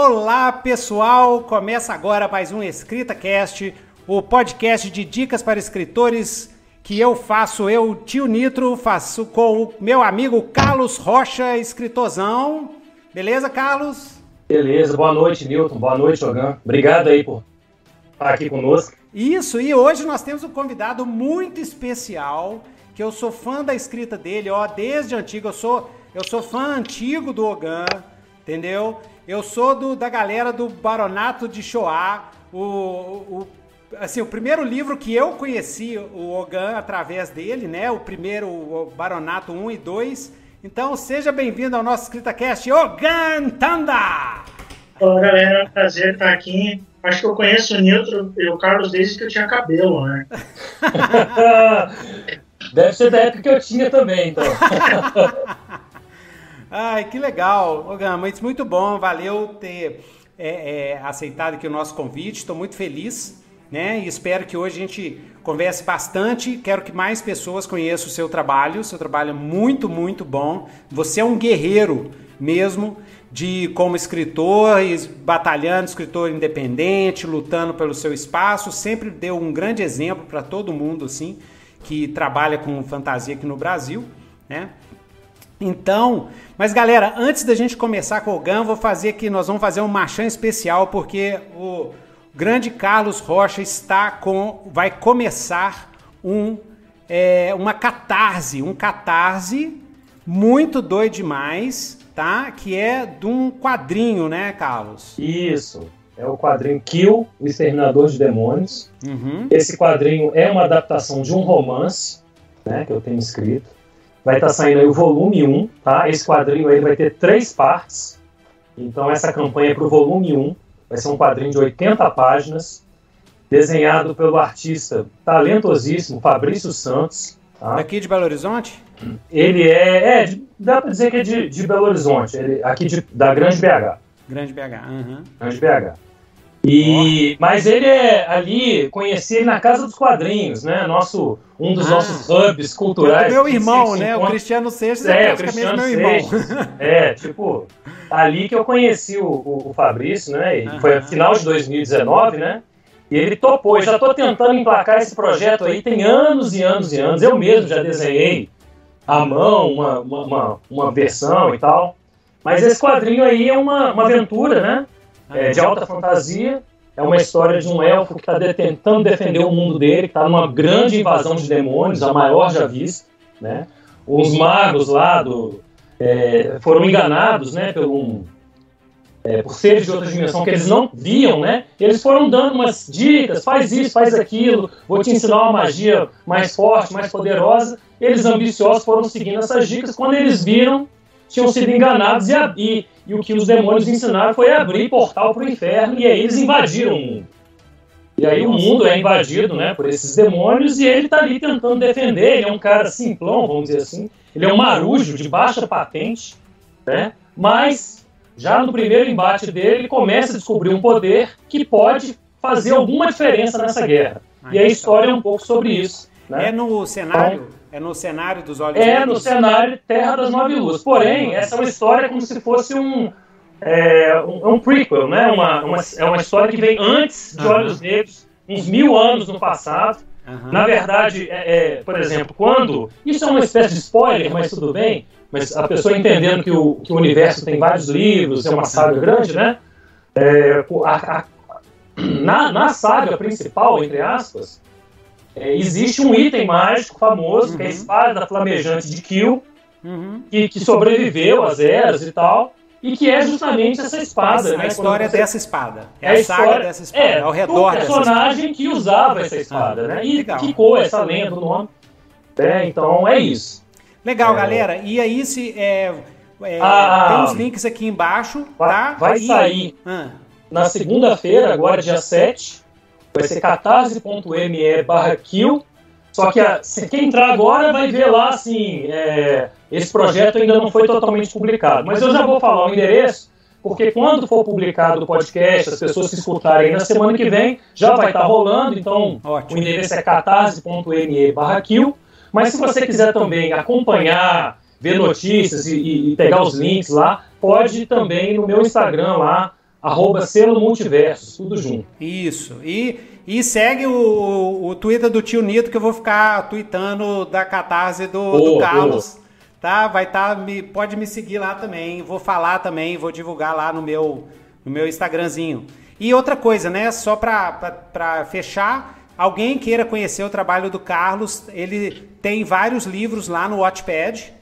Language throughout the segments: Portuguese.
Olá, pessoal! Começa agora mais um Escrita Cast, o podcast de dicas para escritores que eu faço, eu, tio Nitro, faço com o meu amigo Carlos Rocha, escritorzão. Beleza, Carlos? Beleza, boa noite, Newton. Boa noite, Ogan. Obrigado aí por estar aqui conosco. Isso, e hoje nós temos um convidado muito especial, que eu sou fã da escrita dele, ó, desde antigo, eu sou, eu sou fã antigo do Ogan, entendeu? Eu sou do, da galera do Baronato de Shoah, o, o, assim, o primeiro livro que eu conheci o Ogan através dele, né? O primeiro, o Baronato 1 e 2. Então, seja bem-vindo ao nosso EscritaCast, Ogan Tanda! Olá, galera. É um prazer estar aqui. Acho que eu conheço o Nilton e o Carlos desde que eu tinha cabelo, né? Deve ser da época que eu tinha também, então. Ai, que legal. Mas muito bom. Valeu ter é, é, aceitado aqui o nosso convite. Estou muito feliz, né? E espero que hoje a gente converse bastante. Quero que mais pessoas conheçam o seu trabalho. O seu trabalho é muito, muito bom. Você é um guerreiro mesmo de como escritor, batalhando, escritor independente, lutando pelo seu espaço. Sempre deu um grande exemplo para todo mundo, assim, que trabalha com fantasia aqui no Brasil, né? Então, mas galera, antes da gente começar com o GAN, vou fazer aqui, nós vamos fazer um marchão especial, porque o grande Carlos Rocha está com, vai começar um, é, uma catarse, um catarse muito doido demais, tá? Que é de um quadrinho, né, Carlos? Isso. É o quadrinho Kill, o Exterminador de Demônios. Uhum. Esse quadrinho é uma adaptação de um romance, né, que eu tenho escrito. Vai estar tá saindo aí o volume 1, tá? Esse quadrinho aí vai ter três partes. Então essa campanha é para o volume 1. Vai ser um quadrinho de 80 páginas, desenhado pelo artista talentosíssimo Fabrício Santos. Tá? Daqui de Belo Horizonte? Ele é, é dá para dizer que é de, de Belo Horizonte, ele, aqui de, da Grande BH. Grande BH, uhum. Grande BH. E, mas ele é ali, conheci ele na Casa dos Quadrinhos, né? Nosso, um dos ah, nossos hubs culturais. Meu irmão, né? O Cristiano Seixas é, é praticamente meu irmão. Seixas, é, tipo, ali que eu conheci o, o, o Fabrício, né? E foi no final de 2019, né? E ele topou. Eu já estou tentando emplacar esse projeto aí tem anos e anos e anos. Eu mesmo já desenhei à mão uma, uma, uma, uma versão e tal. Mas esse quadrinho aí é uma, uma aventura, né? É, de alta fantasia. É uma história de um elfo que está tentando defender o mundo dele, que está numa grande invasão de demônios, a maior já vista. Né? Os magos lá do, é, foram enganados né, pelo, é, por seres de outra dimensão que eles não viam, né? Eles foram dando umas dicas, faz isso, faz aquilo, vou te ensinar uma magia mais forte, mais poderosa. Eles ambiciosos foram seguindo essas dicas. Quando eles viram, tinham sido enganados e, e, e o que os demônios ensinaram foi abrir portal para o inferno e aí eles invadiram o mundo. E aí o mundo é invadido né, por esses demônios e ele está ali tentando defender. Ele é um cara simplão, vamos dizer assim. Ele é um marujo de baixa patente, né? mas já no primeiro embate dele ele começa a descobrir um poder que pode fazer alguma diferença nessa guerra. E a história é um pouco sobre isso. Né? É no cenário então, é no cenário dos Olhos É no cenário Terra das Nove Luzes. Porém, essa é uma história como se fosse um, é, um, um, prequel, né? Uma, uma, é uma história que vem antes de Olhos Negros, uns mil anos no passado. Uhum. Na verdade, é, é, por exemplo, quando. Isso é uma espécie de spoiler, mas tudo bem. Mas a pessoa entendendo que o, que o universo tem vários livros, é uma saga grande, né? É, a, a, na, na saga principal, entre aspas, é, existe um item mágico famoso, uhum. que é a uhum. espada flamejante de Kill, uhum. que, que, sobreviveu às eras e tal, e que é justamente essa espada. A, né, a história você... dessa espada. É, é a, história, saga dessa espada, é, ao redor dessa personagem que usava essa espada, né? E legal. ficou essa lenda no nome. É, então é isso. Legal, é. galera. E aí se é, é, ah, tem os links aqui embaixo, tá? Vai, sair ah. na segunda-feira, agora dia 7, vai ser catarse.me barra kill. Só que a, se quem entrar agora vai ver lá assim, é, esse projeto ainda não foi totalmente publicado. Mas eu já vou falar o endereço, porque quando for publicado o podcast, as pessoas se escutarem na semana que vem, já vai estar rolando, então Ótimo. o endereço é catarse.me barra kill. Mas se você quiser também acompanhar, ver notícias e, e pegar os links lá, pode também no meu Instagram lá, arroba selo multiversos, tudo junto. Isso. E, e segue o, o Twitter do tio Nito, que eu vou ficar tweetando da catarse do, do Carlos. Tá? Vai estar. Tá, me, pode me seguir lá também. Vou falar também, vou divulgar lá no meu, no meu Instagramzinho. E outra coisa, né? Só para fechar, alguém queira conhecer o trabalho do Carlos, ele tem vários livros lá no Watchpad.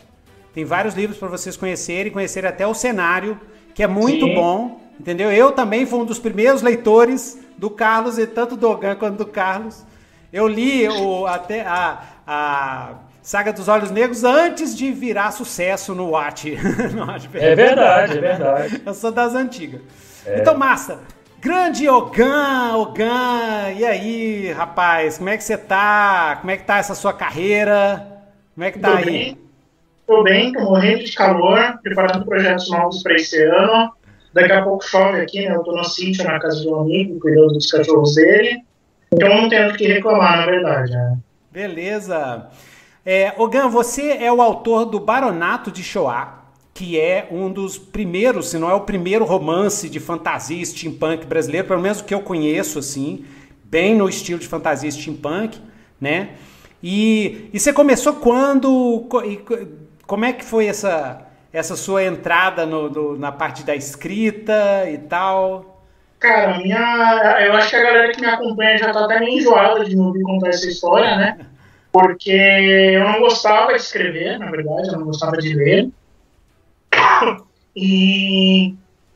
Tem vários livros para vocês conhecerem, conhecerem até o cenário, que é muito Sim. bom. Entendeu? Eu também fui um dos primeiros leitores do Carlos, e tanto do Ogan quanto do Carlos. Eu li o, até a, a Saga dos Olhos Negros antes de virar sucesso no Watch. é verdade, é verdade. Eu sou das antigas. É. Então, massa. Grande Ogan, Ogan, e aí, rapaz, como é que você tá? Como é que tá essa sua carreira? Como é que tá tô aí? Bem, tô bem, tô morrendo de calor, preparando projetos novos para esse ano. Daqui a pouco chove aqui, né? Eu tô no sítio, na casa do amigo, cuidando dos cachorros dele. Então não tenho o que reclamar, na verdade. Né? Beleza. É, Ogan, você é o autor do Baronato de Shoah, que é um dos primeiros, se não é o primeiro romance de fantasia steampunk brasileiro, pelo menos o que eu conheço, assim, bem no estilo de fantasia steampunk, né? E, e você começou quando? Como é que foi essa, essa sua entrada no, no, na parte da escrita e tal? Cara, minha, eu acho que a galera que me acompanha já tá até meio enjoada de me ouvir contar essa história, né? Porque eu não gostava de escrever, na verdade, eu não gostava de ler. E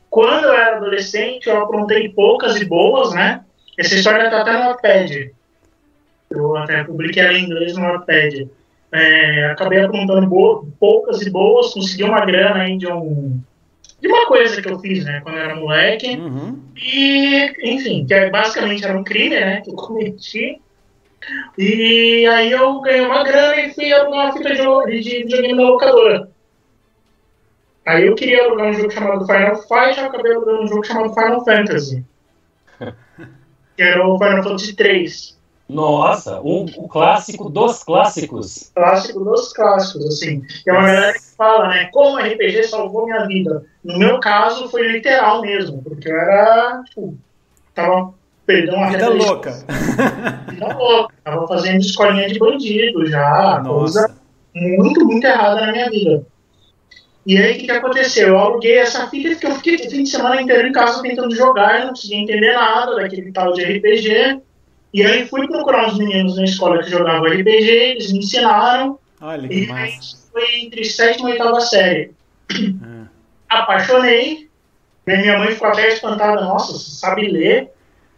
quando eu era adolescente, eu aprontei poucas e boas, né? Essa história tá até no Wattpad. Eu até publiquei ela em inglês no Wattpad. É, acabei aprontando poucas e boas, consegui uma grana aí de um de uma coisa que eu fiz, né, quando eu era moleque. Uhum. E, enfim, que é, basicamente era um crime, né, que eu cometi. E aí eu ganhei uma grana e fui alugar uma fita de, de videogame na locadora. Aí eu queria alugar um jogo chamado Final Fight, eu acabei alugando um jogo chamado Final Fantasy. que era o Final Fantasy 3. Nossa, o, o clássico dos clássicos. Clássico dos clássicos, assim. é uma galera que fala, né? Como RPG salvou minha vida. No meu caso, foi literal mesmo, porque eu era, tipo, tava perdendo uma vida louca. Vida louca. Tava fazendo escolinha de bandido já. Nossa. Coisa muito, muito errada na minha vida. E aí, o que, que aconteceu? Eu aluguei essa fita que eu fiquei o fim de semana inteiro em casa tentando jogar, não conseguia entender nada daquele tal de RPG. E aí fui procurar uns meninos na escola que jogavam RPG, eles me ensinaram. Olha que e massa. foi entre sétima e oitava série. Ah. Apaixonei. Minha mãe ficou até espantada, nossa, você sabe ler?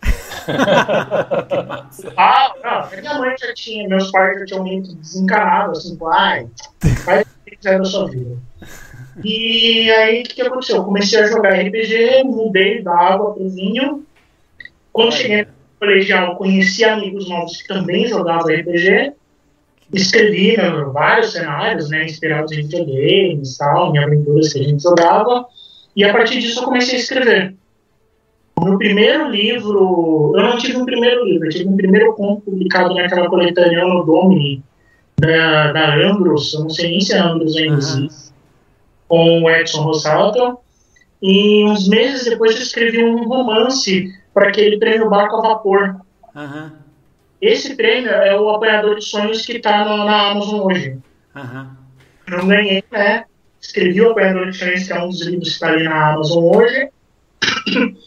ah, não, minha mãe já tinha, meus pais já tinham muito desencanado, assim, pai, faz o que quiser da sua vida. E aí, o que, que, aconteceu? Eu comecei a jogar RPG, mudei da água para o vinho. Quando cheguei colegial, conheci amigos novos que também jogavam RPG. Escrevi né, vários cenários, né, inspirados em videogames, tal, em aventuras que a gente jogava. E a partir disso eu comecei a escrever. O meu primeiro livro, eu não tive um primeiro livro, eu tive um primeiro conto publicado naquela coletânea no Domini, da, da Ambros, eu não sei nem se é Ambros ainda existe com o Edson Rosalto. E uns meses depois eu escrevi um romance para aquele prêmio Barco a Vapor. Uhum. Esse prêmio é o Apanhador de Sonhos que está na Amazon hoje. Uhum. Não ganhei, né? Escrevi o Apanhador de Sonhos, que é um dos livros que está ali na Amazon hoje.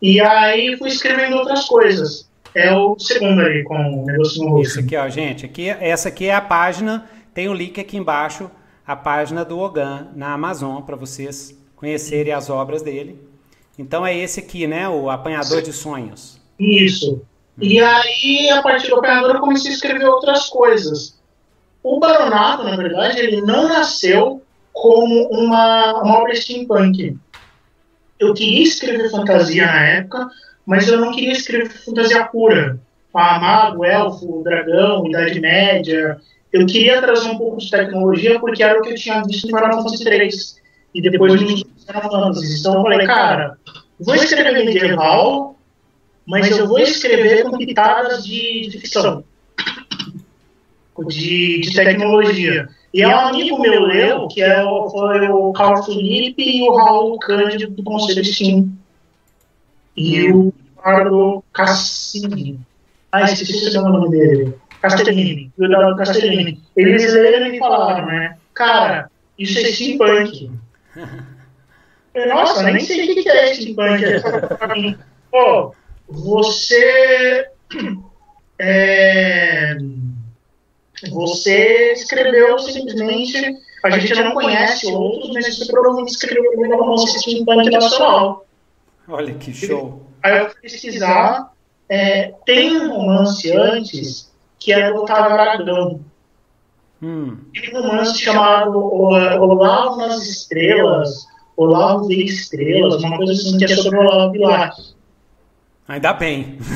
e aí fui escrevendo outras coisas. É o segundo ali com o negócio no. Isso aqui, ó, gente. Aqui, essa aqui é a página. Tem o link aqui embaixo a página do Ogan na Amazon para vocês conhecerem as obras dele. Então é esse aqui, né? O Apanhador de Sonhos. Isso. E aí, a partir do Apanhador, eu comecei a escrever outras coisas. O Baronato, na verdade, ele não nasceu como uma, uma obra steampunk. Eu queria escrever fantasia na época, mas eu não queria escrever fantasia pura. A mago, elfo, dragão, Idade Média, eu queria trazer um pouco de tecnologia porque era o que eu tinha visto no Final Fantasy 3 e depois no Final Fantasy. Então eu falei, cara, vou escrever medieval, mas eu vou escrever com pitadas de, de ficção, de, de, tecnologia. E é um amigo meu que é o, foi o Carl Felipe e o Raul Cândido do Conselho Steam. e o Eduardo Cassini. Ah, esqueci o nome dele. Castellini. O Eduardo Castellini. Eles leram e falaram, né? Cara, isso é steampunk. Nossa, nem sei o que é steampunk. Pô, você. É, você escreveu simplesmente. A gente não conhece outros, mas você provavelmente escreveu um romance steampunk nacional. Olha que show. Aí eu fui pesquisar. É, tem um romance antes que é do Otávio Aragão. Hum. Tem um romance chamado Olavo nas Estrelas, Olavo de Estrelas, uma coisa assim que é sobre o Olavo Bilac. Ainda bem.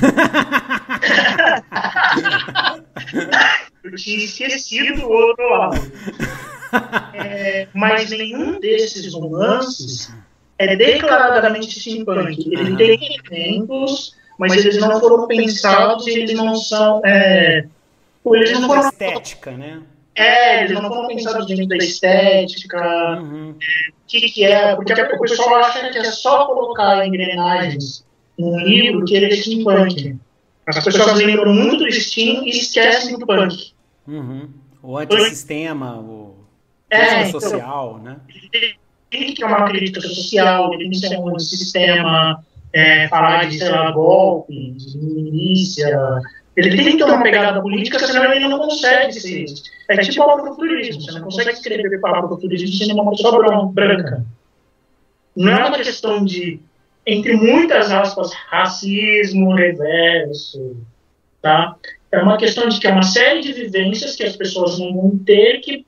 Eu tinha esquecido o outro lado. É, mas nenhum desses romances é declaradamente steampunk. Ele uhum. tem elementos, mas eles não foram pensados, eles não são. É, eles não foram. Estética, né? É, eles não foram pensados dentro da estética. Uhum. O que, que é? Porque o pessoal acha que é só colocar engrenagens num livro que ele é steampunk. As pessoas lembram muito do Steam e esquecem do punk. Uhum. O antissistema, o é, então, social, né? Tem que ter uma crítica social, tem que ser um sistema, é, falar de, sei lá, golpe, de milícia. Ele tem que ter uma pegada política, senão ele não consegue ser. É tipo o afrofuturismo, você não consegue escrever para o afrofuturismo sendo uma pessoa branca. Não é uma questão de, entre muitas aspas, racismo reverso, tá? É uma questão de que é uma série de vivências que as pessoas não vão ter que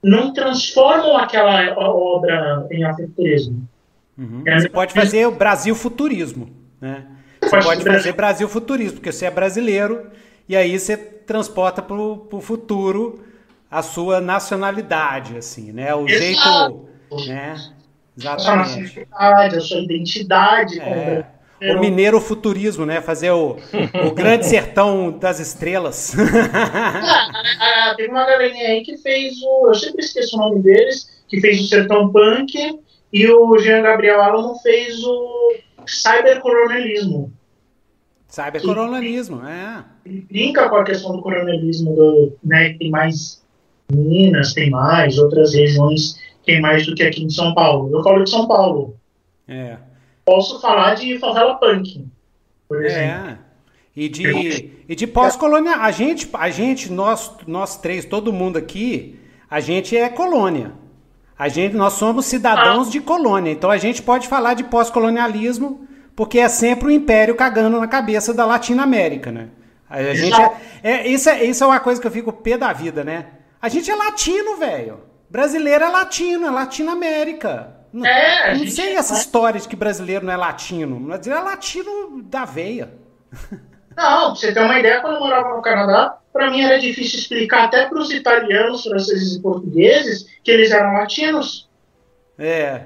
não transformam aquela obra em afrofuturismo. Uhum. É você pode fazer o Brasil futurismo, né? Você pode fazer Brasil futurismo, porque você é brasileiro e aí você transporta para o futuro a sua nacionalidade, assim, né? O Exato. jeito, né? Exatamente. A sua identidade. É. O mineiro futurismo, né? Fazer o, o grande sertão das estrelas. ah, teve uma galerinha aí que fez o. Eu sempre esqueço o nome deles, que fez o sertão punk, e o Jean Gabriel Alamo fez o cybercoronelismo. Cybercoronelismo, é. Ele brinca com a questão do coronelismo, do, né? Tem mais Minas, tem mais, outras regiões tem mais do que aqui em São Paulo. Eu falo de São Paulo. É posso falar de favela punk, por é. exemplo. É. E de, e de pós-colonial. A gente, a gente nós, nós três, todo mundo aqui, a gente é colônia. A gente, nós somos cidadãos ah. de colônia. Então a gente pode falar de pós-colonialismo, porque é sempre o império cagando na cabeça da Latinoamérica, né? A gente é, é, isso, é, isso é uma coisa que eu fico pé da vida, né? A gente é latino, velho. Brasileiro é latino, é Latinoamérica. Não, é, não sei essa história de que brasileiro não é latino. Brasileiro é latino da veia. Não, pra você ter uma ideia, quando eu morava no Canadá, para mim era difícil explicar até para os italianos, franceses e portugueses que eles eram latinos. É.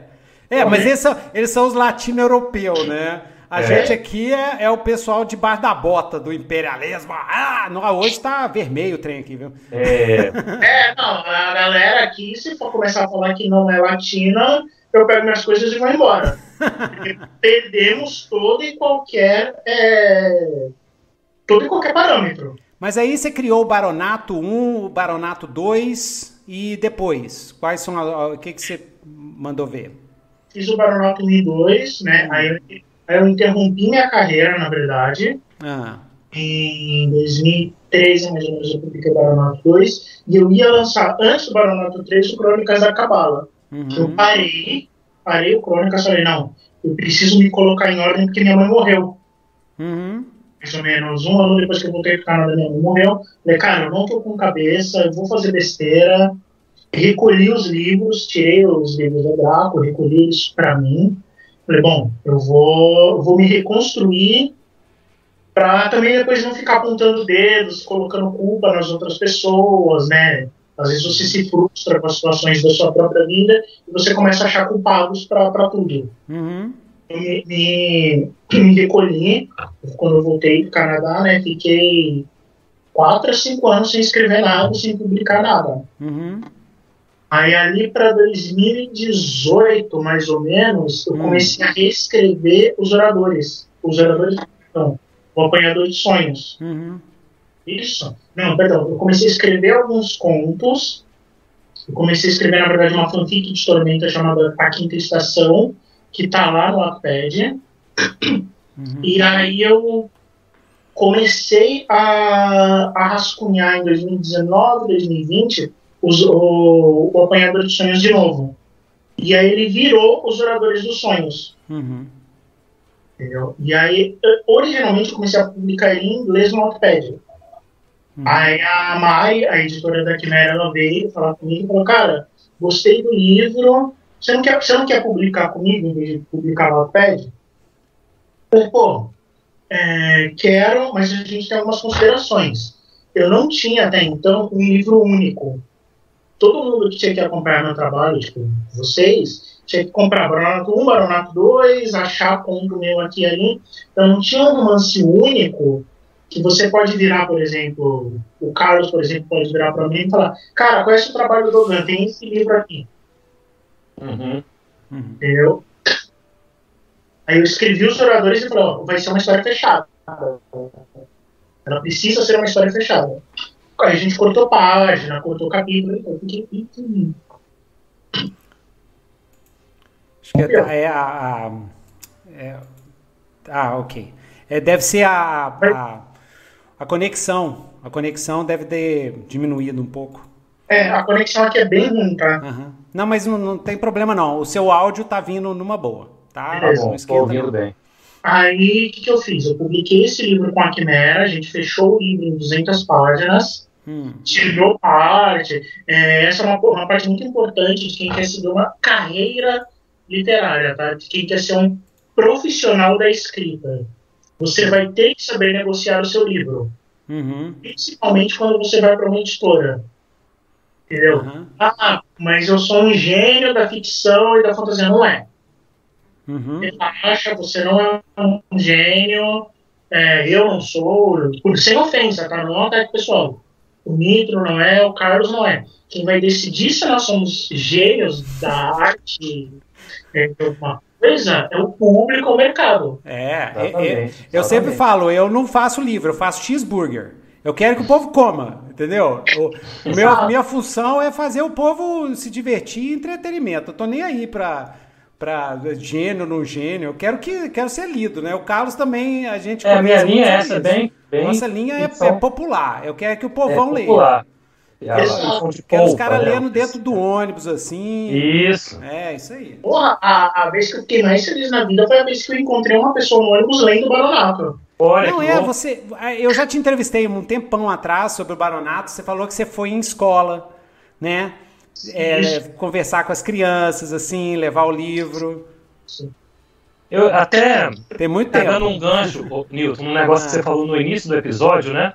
É, mas eles são, eles são os latino-europeus, né? A é. gente aqui é, é, o pessoal debaixo da bota do imperialismo. Ah, não, hoje tá vermelho o trem aqui, viu? É. é, não, a galera aqui, se for começar a falar que não é latina, eu pego minhas coisas e vou embora. Perdemos todo e qualquer. É, todo e qualquer parâmetro. Mas aí você criou o Baronato 1, o Baronato 2 e depois? Quais são o que, que você mandou ver? Fiz o Baronato 1 e 2, né? Aí eu, aí eu interrompi minha carreira, na verdade. Ah. Em 2013, mais ou menos, eu publiquei o Baronato 2. E eu ia lançar, antes do Baronato 3, o Crônicas da Cabala. Uhum. Eu parei, parei o Crônicas e falei, não, eu preciso me colocar em ordem porque minha mãe morreu. Uhum. Mais ou menos um ano depois que eu voltei pro Canadá, minha mãe morreu. Falei, cara, eu não tô com cabeça, eu vou fazer besteira. Recolhi os livros, tirei os livros do Draco, recolhi eles para mim. Falei, bom, eu vou, vou me reconstruir para também depois não ficar apontando dedos, colocando culpa nas outras pessoas, né? Às vezes você se frustra com as situações da sua própria vida e você começa a achar culpados para tudo. Uhum. Me, me, me, recolhi quando eu voltei do Canadá, né? Fiquei quatro a cinco anos sem escrever nada, sem publicar nada. Uhum. Aí ali para 2018, mais ou menos, eu Hum. comecei a reescrever os oradores. Os oradores, não, o apanhador de sonhos. Uhum. Isso. Não, perdão. Eu comecei a escrever alguns contos. Eu comecei a escrever, na verdade, uma fanfic de Tormenta chamada A Quinta Estação, que tá lá no Wattpad. Uhum. E aí eu comecei a, a rascunhar em 2019, 2020, os, o, o Apanhador de Sonhos de novo. E aí ele virou os Oradores dos Sonhos. Uhum. Entendeu? E aí, originalmente, eu comecei a publicar ele em inglês no Wattpad. Uhum. Aí a Mai, a editora da Quimera, ela veio falar comigo e falou, cara, gostei do livro, você não quer, você não quer publicar comigo em vez de publicar no? Eu falei, pô, é, quero, mas a gente tem algumas considerações. Eu não tinha até então um livro único. Todo mundo que tinha que acompanhar meu trabalho, tipo, vocês, tinha que comprar Baronato 1, Baronato 2, achar ponto meu aqui e ali. Então não tinha um romance único que você pode virar, por exemplo, o Carlos, por exemplo, pode virar para mim e falar, cara, conhece o trabalho do Dogan? Tem esse livro aqui, Uhum. Uhum. entendeu? Aí eu escrevi os oradores e falei, ó, vai ser uma história fechada. Ela precisa ser uma história fechada. Aí a gente cortou página, cortou capítulo, então eu fiquei... "Ih, Acho que é, é a. a- é- ah, ok. É, deve ser a, a, a conexão. A conexão deve ter diminuído um pouco. É, a conexão aqui é bem ruim, tá? Aham. Não, mas não, não tem problema não. O seu áudio tá vindo numa boa, tá? Tá Beleza, bom, Não tô esquenta, ouvindo não. bem. Aí, o que, que eu fiz? Eu publiquei esse livro com a Quimera, a gente fechou o livro em 200 páginas, Hum, tirou parte. É, essa é uma, uma parte muito importante de quem quer seguir uma carreira literária, tá? De quem quer ser um profissional da escrita. Você vai ter que saber negociar o seu livro, uhum, principalmente quando você vai para uma editora. Entendeu? aham, Ah, mas eu sou um gênio da ficção e da fantasia. Não é. uhum, Relaxa, você não é um gênio, é, eu não sou, por sem ofensa, tá? Não é um ataque pessoal. O Nitro não é, o Carlos não é. Quem vai decidir se nós somos gênios da arte é, de alguma coisa é o público, o mercado. É, é, é, eu sempre falo, eu não faço livro, eu faço cheeseburger. Eu quero que o povo coma, entendeu? O, o meu, minha função é fazer o povo se divertir e entretenimento. Eu tô nem aí pra, pra gênio, não gênio. Eu quero que quero ser lido, né? O Carlos também, a gente É, a minha linha é essa, bem, bem. Nossa linha é, ficção, é popular. Eu quero que o é povão leia. popular. A Exato. ficção de Quero os caras né? lendo dentro do ônibus, assim. Isso. É, isso aí. Porra, a, a vez que eu fiquei mais feliz na vida foi a vez que eu encontrei uma pessoa no ônibus lendo Baronato. Olha Não é, bom. você. Eu já te entrevistei um tempão atrás sobre o Baronato. Você falou que você foi em escola, né? É, conversar com as crianças, assim, levar o livro. Eu até Tem muito pegando tempo. um gancho, Nilton, um negócio que você falou no início do episódio, né?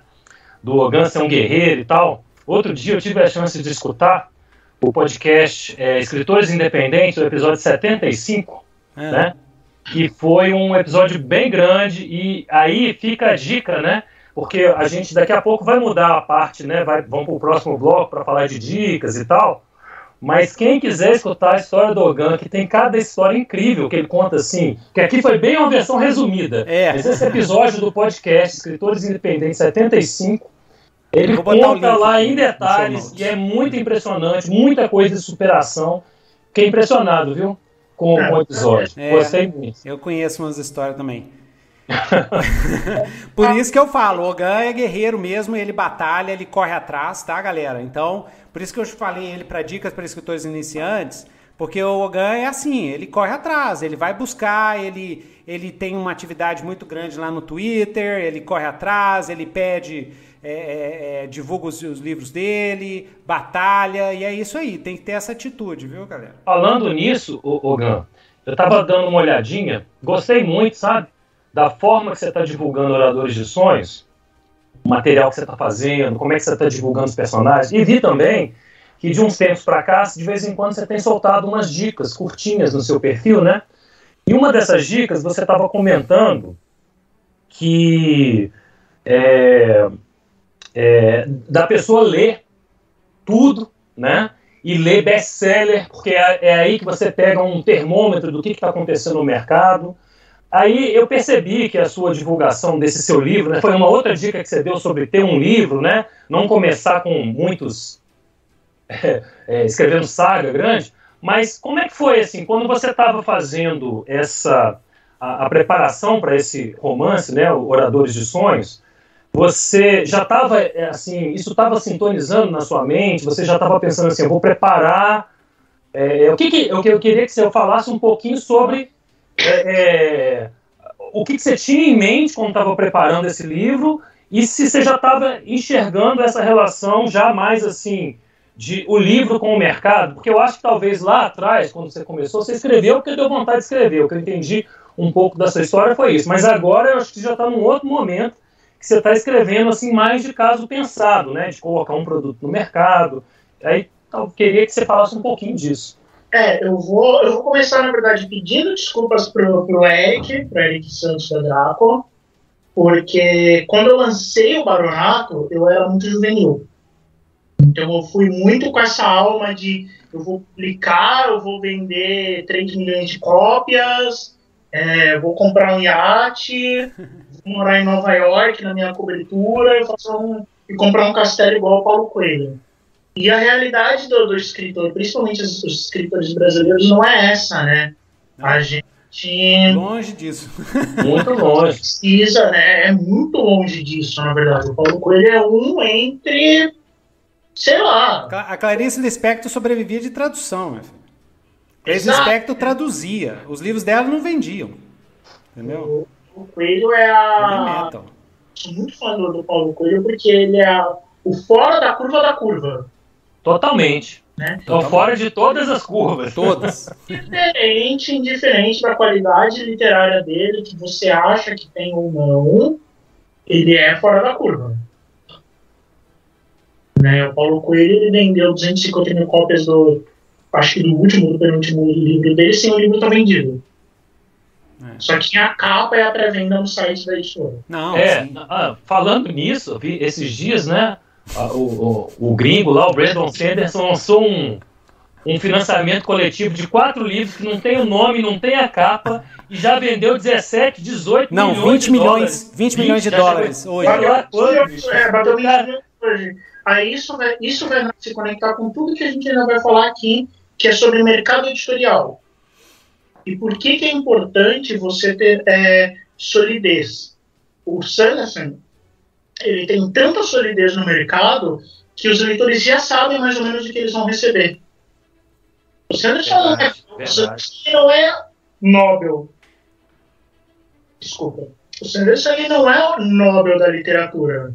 Do Ogan ser um guerreiro e tal. Outro dia eu tive a chance de escutar o podcast é, Escritores Independentes, o episódio 75, É. né? Que foi um episódio bem grande e aí fica a dica, né? Porque a gente daqui a pouco vai mudar a parte, né? Vai, vamos para o próximo bloco para falar de dicas e tal. Mas quem quiser escutar a história do Ogan, que tem cada história incrível que ele conta assim, que aqui foi bem uma versão resumida. É. Mas esse episódio do podcast Escritores Independentes 75, ele conta lá em detalhes e é muito impressionante, muita coisa de superação. Fiquei impressionado, viu? Com, com o episódio. É. Gostei muito. Eu conheço umas histórias também. por isso que eu falo, o Ogan é guerreiro mesmo, ele batalha, ele corre atrás, tá, galera? Então, por isso que eu falei ele para dicas para escritores iniciantes, porque o Ogan é assim, ele corre atrás, ele vai buscar, ele, ele tem uma atividade muito grande lá no Twitter, ele corre atrás, ele pede, é, é, é, divulga os, os livros dele, batalha, e é isso aí, tem que ter essa atitude, viu, galera? Falando nisso, Ogan, eu tava dando uma olhadinha, gostei muito, sabe? Da forma que você está divulgando Oradores de Sonhos, o material que você está fazendo, como é que você está divulgando os personagens. E vi também que de uns tempos para cá, de vez em quando, você tem soltado umas dicas curtinhas no seu perfil, né? E uma dessas dicas você estava comentando que é, é, da pessoa ler tudo, né? e ler best-seller, porque é, é, aí que você pega um termômetro do que está acontecendo no mercado. Aí eu percebi que a sua divulgação desse seu livro né, foi uma outra dica que você deu sobre ter um livro, né? Não começar com muitos é, é, escrevendo saga grande. Mas como é que foi assim quando você estava fazendo essa a, a preparação para esse romance, né, Oradores de Sonhos? Você já estava é, assim, isso estava sintonizando na sua mente? Você já estava pensando assim, eu vou preparar? É, o que, que eu, eu queria que você falasse um pouquinho sobre é, é, o que, que, você tinha em mente quando estava preparando esse livro e se você já estava enxergando essa relação já mais assim de o livro com o mercado, porque eu acho que talvez lá atrás, quando você começou, você escreveu porque deu vontade de escrever. O que eu entendi um pouco dessa história foi isso. Mas agora eu acho que já está num outro momento que você está escrevendo assim mais de caso pensado, né? De colocar um produto no mercado. Aí eu queria que você falasse um pouquinho disso. É, eu vou, eu vou começar, na verdade, pedindo desculpas pro, pro Eric, pro Eric Santos da Draco, porque quando eu lancei o Baronato, eu era muito juvenil. Então eu fui muito com essa alma de eu vou publicar, eu vou vender 3 milhões de cópias, é, vou comprar um iate, morar em Nova York na minha cobertura e, um, e comprar um castelo igual ao Paulo Coelho. E a realidade do, do escritor, principalmente os, os, escritores brasileiros, não é essa, né? A gente. Longe disso. Muito longe. Precisa, né? É muito longe disso, na verdade. O Paulo Coelho é um entre. Sei lá. A Clarice Lispector sobrevivia de tradução, meu filho. Clarice Lispector traduzia. Os livros dela não vendiam. Entendeu? O, Coelho é a. Sou muito fã do, Paulo Coelho porque ele é a, o fora da curva da curva. Totalmente. Né? Estão fora de todas as curvas. Todas. Indiferente, indiferente da qualidade literária dele, que você acha que tem ou não, ele é fora da curva. Né? O Paulo Coelho ele vendeu 250 mil cópias do. Acho que do último, do penúltimo livro dele, sem o livro estar tá vendido. É. Só que a capa é a pré-venda no site da editora. Não, é, ah, falando nisso, esses dias, né? o, o, o, gringo lá, o Brandon Sanderson, lançou um, um financiamento coletivo de quatro livros que não tem o nome, não tem a capa, e já vendeu 17, 18 não, milhões 20 milhões, dólares. 20 milhões de dólares hoje. É, bateu hoje. Aí isso vai, isso vai se conectar com tudo que a gente ainda vai falar aqui, que é sobre mercado editorial. E por que, que é importante você ter é, solidez? O Sanderson, ele tem tanta solidez no mercado que os leitores já sabem mais ou menos o que eles vão receber. O Sanderson não, é, não é Nobel. Desculpa. O Sanderson ele não é o Nobel da literatura.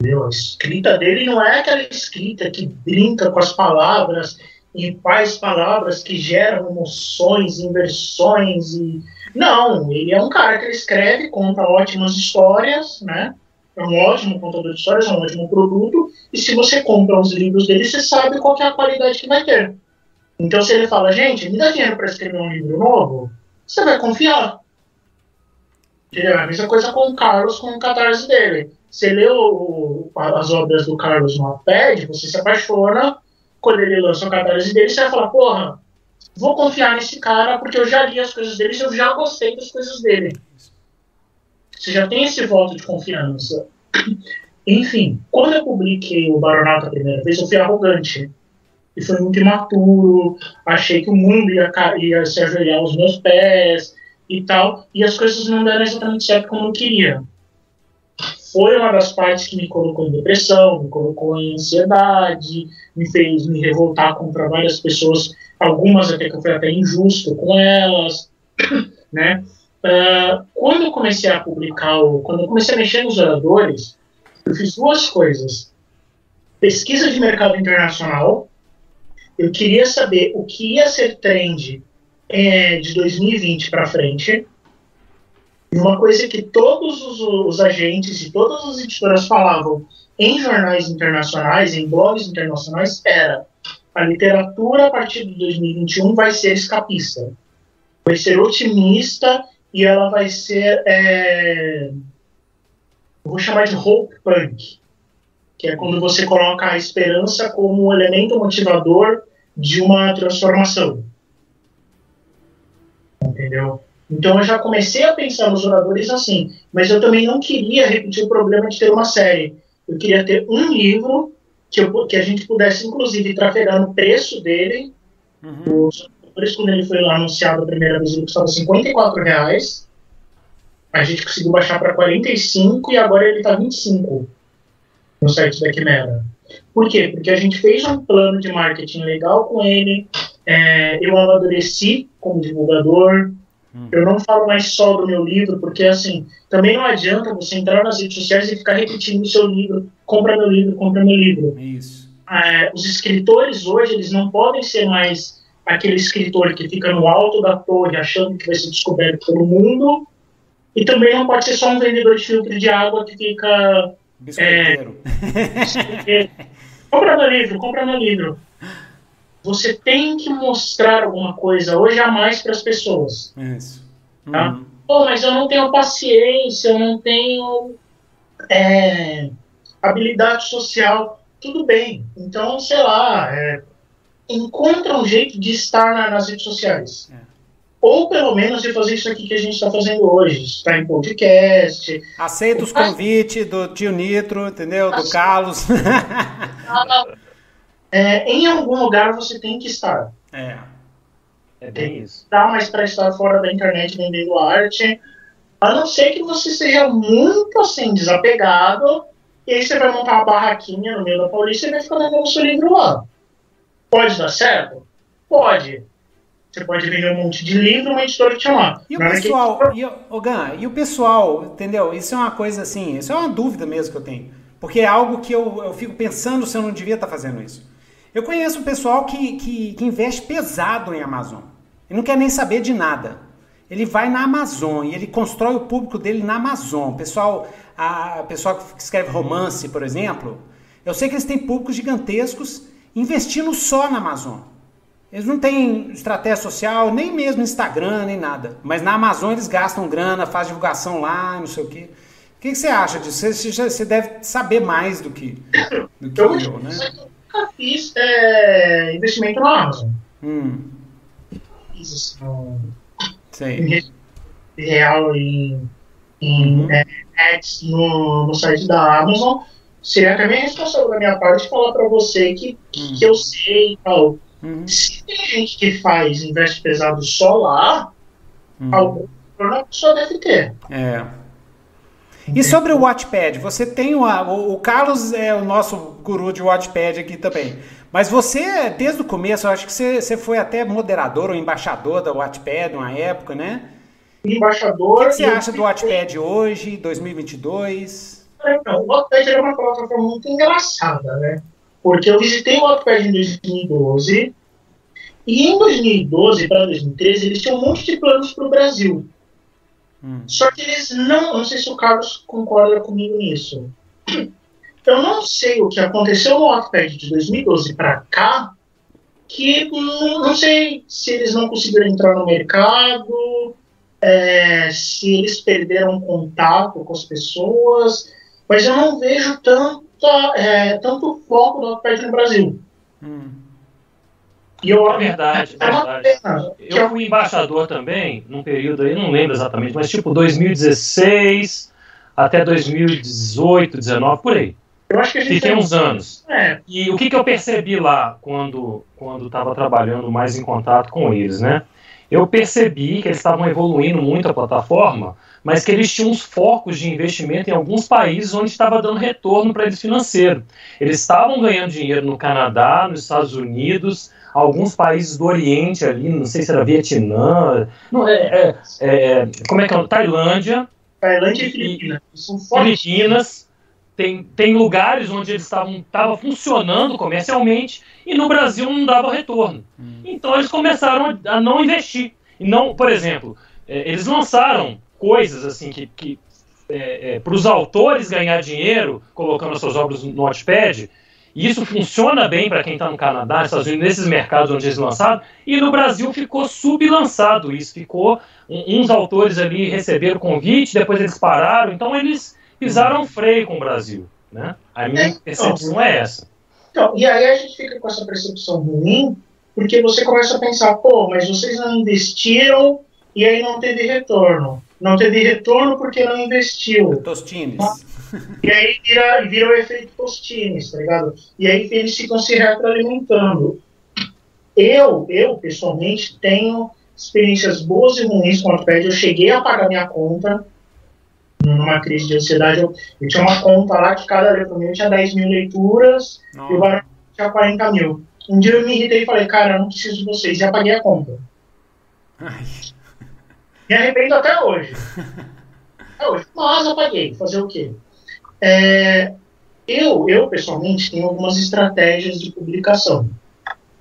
Entendeu? A escrita dele não é aquela escrita que brinca com as palavras e faz palavras que geram emoções, inversões e não, ele é um cara que escreve, conta ótimas histórias, né? É um ótimo contador de histórias, é um ótimo produto. E se você compra os livros dele, você sabe qual é a qualidade que vai ter. Então, se ele fala, gente, me dá dinheiro para escrever um livro novo, você vai confiar. É a mesma coisa com o Carlos, com o catarse dele. Você lê o, as obras do Carlos no iPad, você se apaixona. Quando ele lança o catarse dele, você vai falar, porra, vou confiar nesse cara porque eu já li as coisas dele, eu já gostei das coisas dele. Você já tem esse voto de confiança. Enfim, quando eu publiquei o Baronato a primeira vez, eu fui arrogante. E foi muito imaturo. Achei que o mundo ia, ia se ajoelhar aos meus pés e tal. E as coisas não deram exatamente certo como eu queria. Foi uma das partes que me colocou em depressão, me colocou em ansiedade, me fez me revoltar contra várias pessoas algumas até que eu fui até injusto com elas, né? Uh, quando eu comecei a publicar, quando eu comecei a mexer nos oradores, eu fiz duas coisas. Pesquisa de mercado internacional, eu queria saber o que ia ser trend é, de 2020 para frente. E uma coisa que todos os, os agentes e todas as editoras falavam em jornais internacionais, em blogs internacionais, era a literatura a partir de 2021 vai ser escapista, vai ser otimista e ela vai ser, é, vou chamar de hope punk, que é quando você coloca a esperança como um elemento motivador de uma transformação. Entendeu? Então eu já comecei a pensar nos oradores assim, mas eu também não queria repetir o problema de ter uma série. Eu queria ter um livro que, eu, que a gente pudesse, inclusive, trafegar no preço dele. Uhum. Os oradores, quando ele foi lá anunciado a primeira vez, ele custava 54 reais. A gente conseguiu baixar para 45 e agora ele está 25 no site da Quimera. Por quê? Porque a gente fez um plano de marketing legal com ele, é, eu amadureci como divulgador, hum. eu não falo mais só do meu livro, porque assim, também não adianta você entrar nas redes sociais e ficar repetindo o seu livro, compra meu livro, compra meu livro. Isso. É, os escritores hoje, eles não podem ser mais aquele escritor que fica no alto da torre achando que vai ser descoberto pelo mundo, e também não pode ser só um vendedor de filtro de água que fica Biscoiteiro. É, compra meu livro, compra meu livro. Você tem que mostrar alguma coisa hoje a mais para as pessoas. Isso. Tá? Uhum. Pô, mas eu não tenho paciência, eu não tenho é, habilidade social. Tudo bem. Então, sei lá, é, encontra um jeito de estar na, nas redes sociais. É ou pelo menos de fazer isso aqui que a gente está fazendo hoje, estar em podcast. Aceita os convites do tio Nitro, entendeu? Do Carlos. é, em algum lugar você tem que estar. É. É bem isso. Dá mais para estar fora da internet vendendo arte. A não ser que você seja muito assim, desapegado, e aí você vai montar uma barraquinha no meio da Paulista e vai ficar levando o seu livro lá. Pode dar certo? Pode. Você pode vender um monte de livro, uma editora te chamar. E o pessoal, que... e, o, Gan, e o pessoal, entendeu? Isso é uma coisa assim, isso é uma dúvida mesmo que eu tenho. Porque é algo que eu, eu fico pensando se eu não devia estar fazendo isso. Eu conheço um pessoal que, que, que investe pesado em Amazon. Ele não quer nem saber de nada. Ele vai na Amazon e ele constrói o público dele na Amazon. Pessoal, a pessoal que escreve romance, por exemplo, eu sei que eles têm públicos gigantescos investindo só na Amazon. Eles não têm estratégia social, nem mesmo Instagram, nem nada. Mas na Amazon eles gastam grana, fazem divulgação lá, não sei o quê. O que, você acha disso? Você, você deve saber mais do que, do que eu, eu, né? Nunca fiz é, investimento na Amazon. Hum. Fiz no, Sei. em real em, em uhum. é, ads no, no site da Amazon. Seria também responsável da minha parte falar para você que, uhum. que eu sei e tal Uhum. Se tem gente que faz investe pesado só lá, uhum. algum problema só deve ter. É. E sobre o Watchpad, você tem uma, o, o Carlos é o nosso guru de Watchpad aqui também. Mas você, desde o começo, eu acho que você, você foi até moderador ou embaixador da Watchpad uma época, né? Embaixador. O que, você acha do Watchpad hoje, 2022? Então, o Watchpad é uma plataforma muito engraçada, né? Porque eu visitei o Wattpad em 2012, e em 2012 para 2013 eles tinham um monte de planos para o Brasil. Hum. Só que eles não, não sei se o Carlos concorda comigo nisso. Eu não sei o que aconteceu no Wattpad de 2012 para cá, que não, não, sei se eles não conseguiram entrar no mercado, é, se eles perderam contato com as pessoas, mas eu não vejo tanto é, tanto foco do Outpad no Brasil. Hum. E eu, é verdade, é verdade. Eu é fui embaixador também, num período aí, não lembro exatamente, mas tipo 2016 até 2018, 19, por aí. Eu acho que a gente Fiquei uns anos. É. E o que, que eu percebi lá quando quando estava trabalhando mais em contato com eles, né? Eu percebi que eles estavam evoluindo muito a plataforma, mas que eles tinham uns focos de investimento em alguns países onde estava dando retorno para eles financeiro. Eles estavam ganhando dinheiro no Canadá, nos Estados Unidos, alguns países do Oriente ali, não sei se era Vietnã, não, é, é, é como é que é? Tailândia. Tailândia e Filipinas. Filipinas. Tem, tem lugares onde eles estavam estava funcionando comercialmente e no Brasil não dava retorno. Hum. Então eles começaram a não investir. E não, por exemplo, é, eles lançaram coisas assim que, que é, é, para os autores ganhar dinheiro colocando as suas obras no Notepad, e isso funciona bem para quem está no Canadá, nos Estados Unidos, nesses mercados onde eles lançaram, e no Brasil ficou sublançado isso, ficou uns autores ali receberam convite, depois eles pararam, então eles pisaram freio com o Brasil. Né? A minha é, percepção então, é essa. Então, e aí a gente fica com essa percepção ruim, porque você começa a pensar, pô, mas vocês não investiram e aí não teve retorno. Não teve retorno porque não investiu. Tostines. E aí vira, vira o efeito Tostines, tá ligado? E aí eles ficam se retroalimentando. Eu, eu pessoalmente, tenho experiências boas e ruins com o Wattpad. Eu cheguei a pagar minha conta numa crise de ansiedade. Eu, eu tinha uma conta lá que cada livro tinha 10 mil leituras Nossa. e o Barão tinha 40 mil. Um dia eu me irritei e falei, cara, eu não preciso de vocês. E apaguei a conta. Ai. Me arrependo até hoje. até hoje. Mas apaguei. Fazer o quê? É, eu, eu, pessoalmente, tenho algumas estratégias de publicação.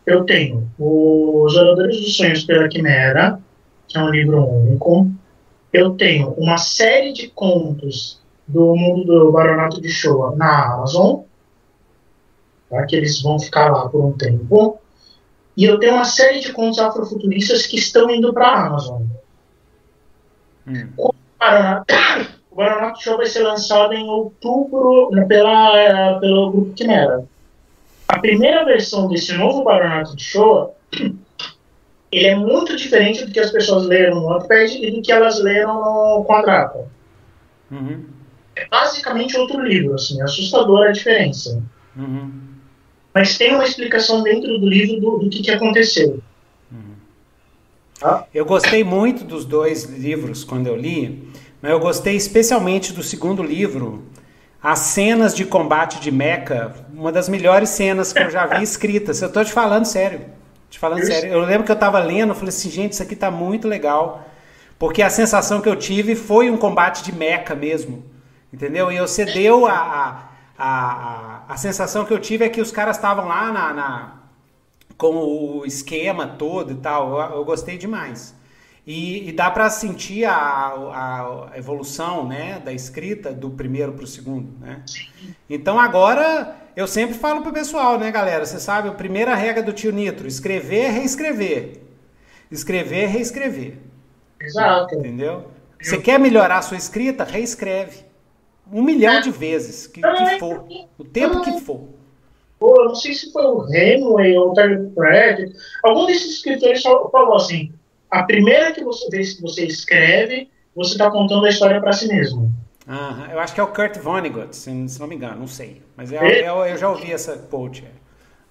Eu tenho Os Oradores dos Sonhos pela Quimera, que é um livro único. Eu tenho uma série de contos do mundo do Baronato de Showa na Amazon, tá, que eles vão ficar lá por um tempo. E eu tenho uma série de contos afrofuturistas que estão indo para a Amazon. Hum. O Baronato Show vai ser lançado em outubro pela, pelo Grupo Quimera. A primeira versão desse novo Baronato de Show ele é muito diferente do que as pessoas leram no Wattpad e do que elas leram no Quadrata. Uhum. É basicamente outro livro, assim, é assustadora a diferença. Uhum. Mas tem uma explicação dentro do livro do, do que, que aconteceu. Eu gostei muito dos dois livros quando eu li, eu gostei especialmente do segundo livro, As Cenas de Combate de Mecha, uma das melhores cenas que eu já vi escritas. Eu estou te falando sério. Te falando isso. sério. Eu lembro que eu estava lendo, eu falei assim, gente, isso aqui está muito legal. Porque a sensação que eu tive foi um combate de mecha mesmo. Entendeu? E você deu a, a, a, a sensação que eu tive é que os caras estavam lá na, na com o esquema todo e tal. Eu, eu gostei demais. E, e dá para sentir a, a, a, evolução né, da escrita do primeiro para o segundo. Né? Então agora eu sempre falo pro pessoal, né, galera? Você sabe, a primeira regra do tio Nitro: escrever, reescrever. Escrever, reescrever. Exato. Entendeu? Você quer melhorar a sua escrita? Reescreve. Um milhão de vezes, que, que for. O tempo que for pô, eu não sei se foi o Hemingway ou o Terry Pratchett, algum desses escritores falou assim, a primeira que você, vez que você escreve, você está contando a história para si mesmo. Uhum. Eu acho que é o Kurt Vonnegut, se, se não me engano, não sei. Mas é, é, eu já ouvi essa quote.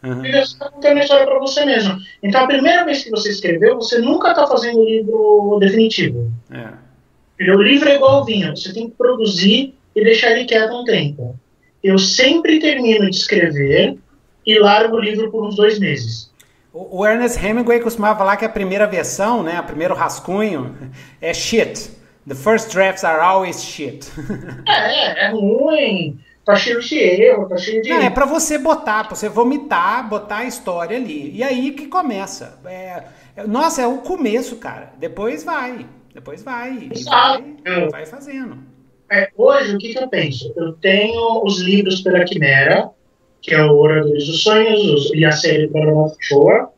Uhum. Você está contando a história para você mesmo. Então, a primeira vez que você escreveu, você nunca está fazendo o livro definitivo. É. O livro é igual ao vinho, você tem que produzir e deixar ele quieto um tempo. Eu sempre termino de escrever e largo o livro por uns dois meses. O Ernest Hemingway costumava falar que a primeira versão, né, o primeiro rascunho, é shit. The first drafts are always shit. é, é ruim, tá cheio de erro, tá cheio de. Não, é para você botar, pra você vomitar, botar a história ali. E aí que começa. É, é, nossa, é o começo, cara. Depois vai. Depois vai. Vai, vai, fazendo. É, hoje, o que, que eu penso? Eu tenho os livros pela Quimera que é o Oradores dos Sonhos e a série Paranormal Show.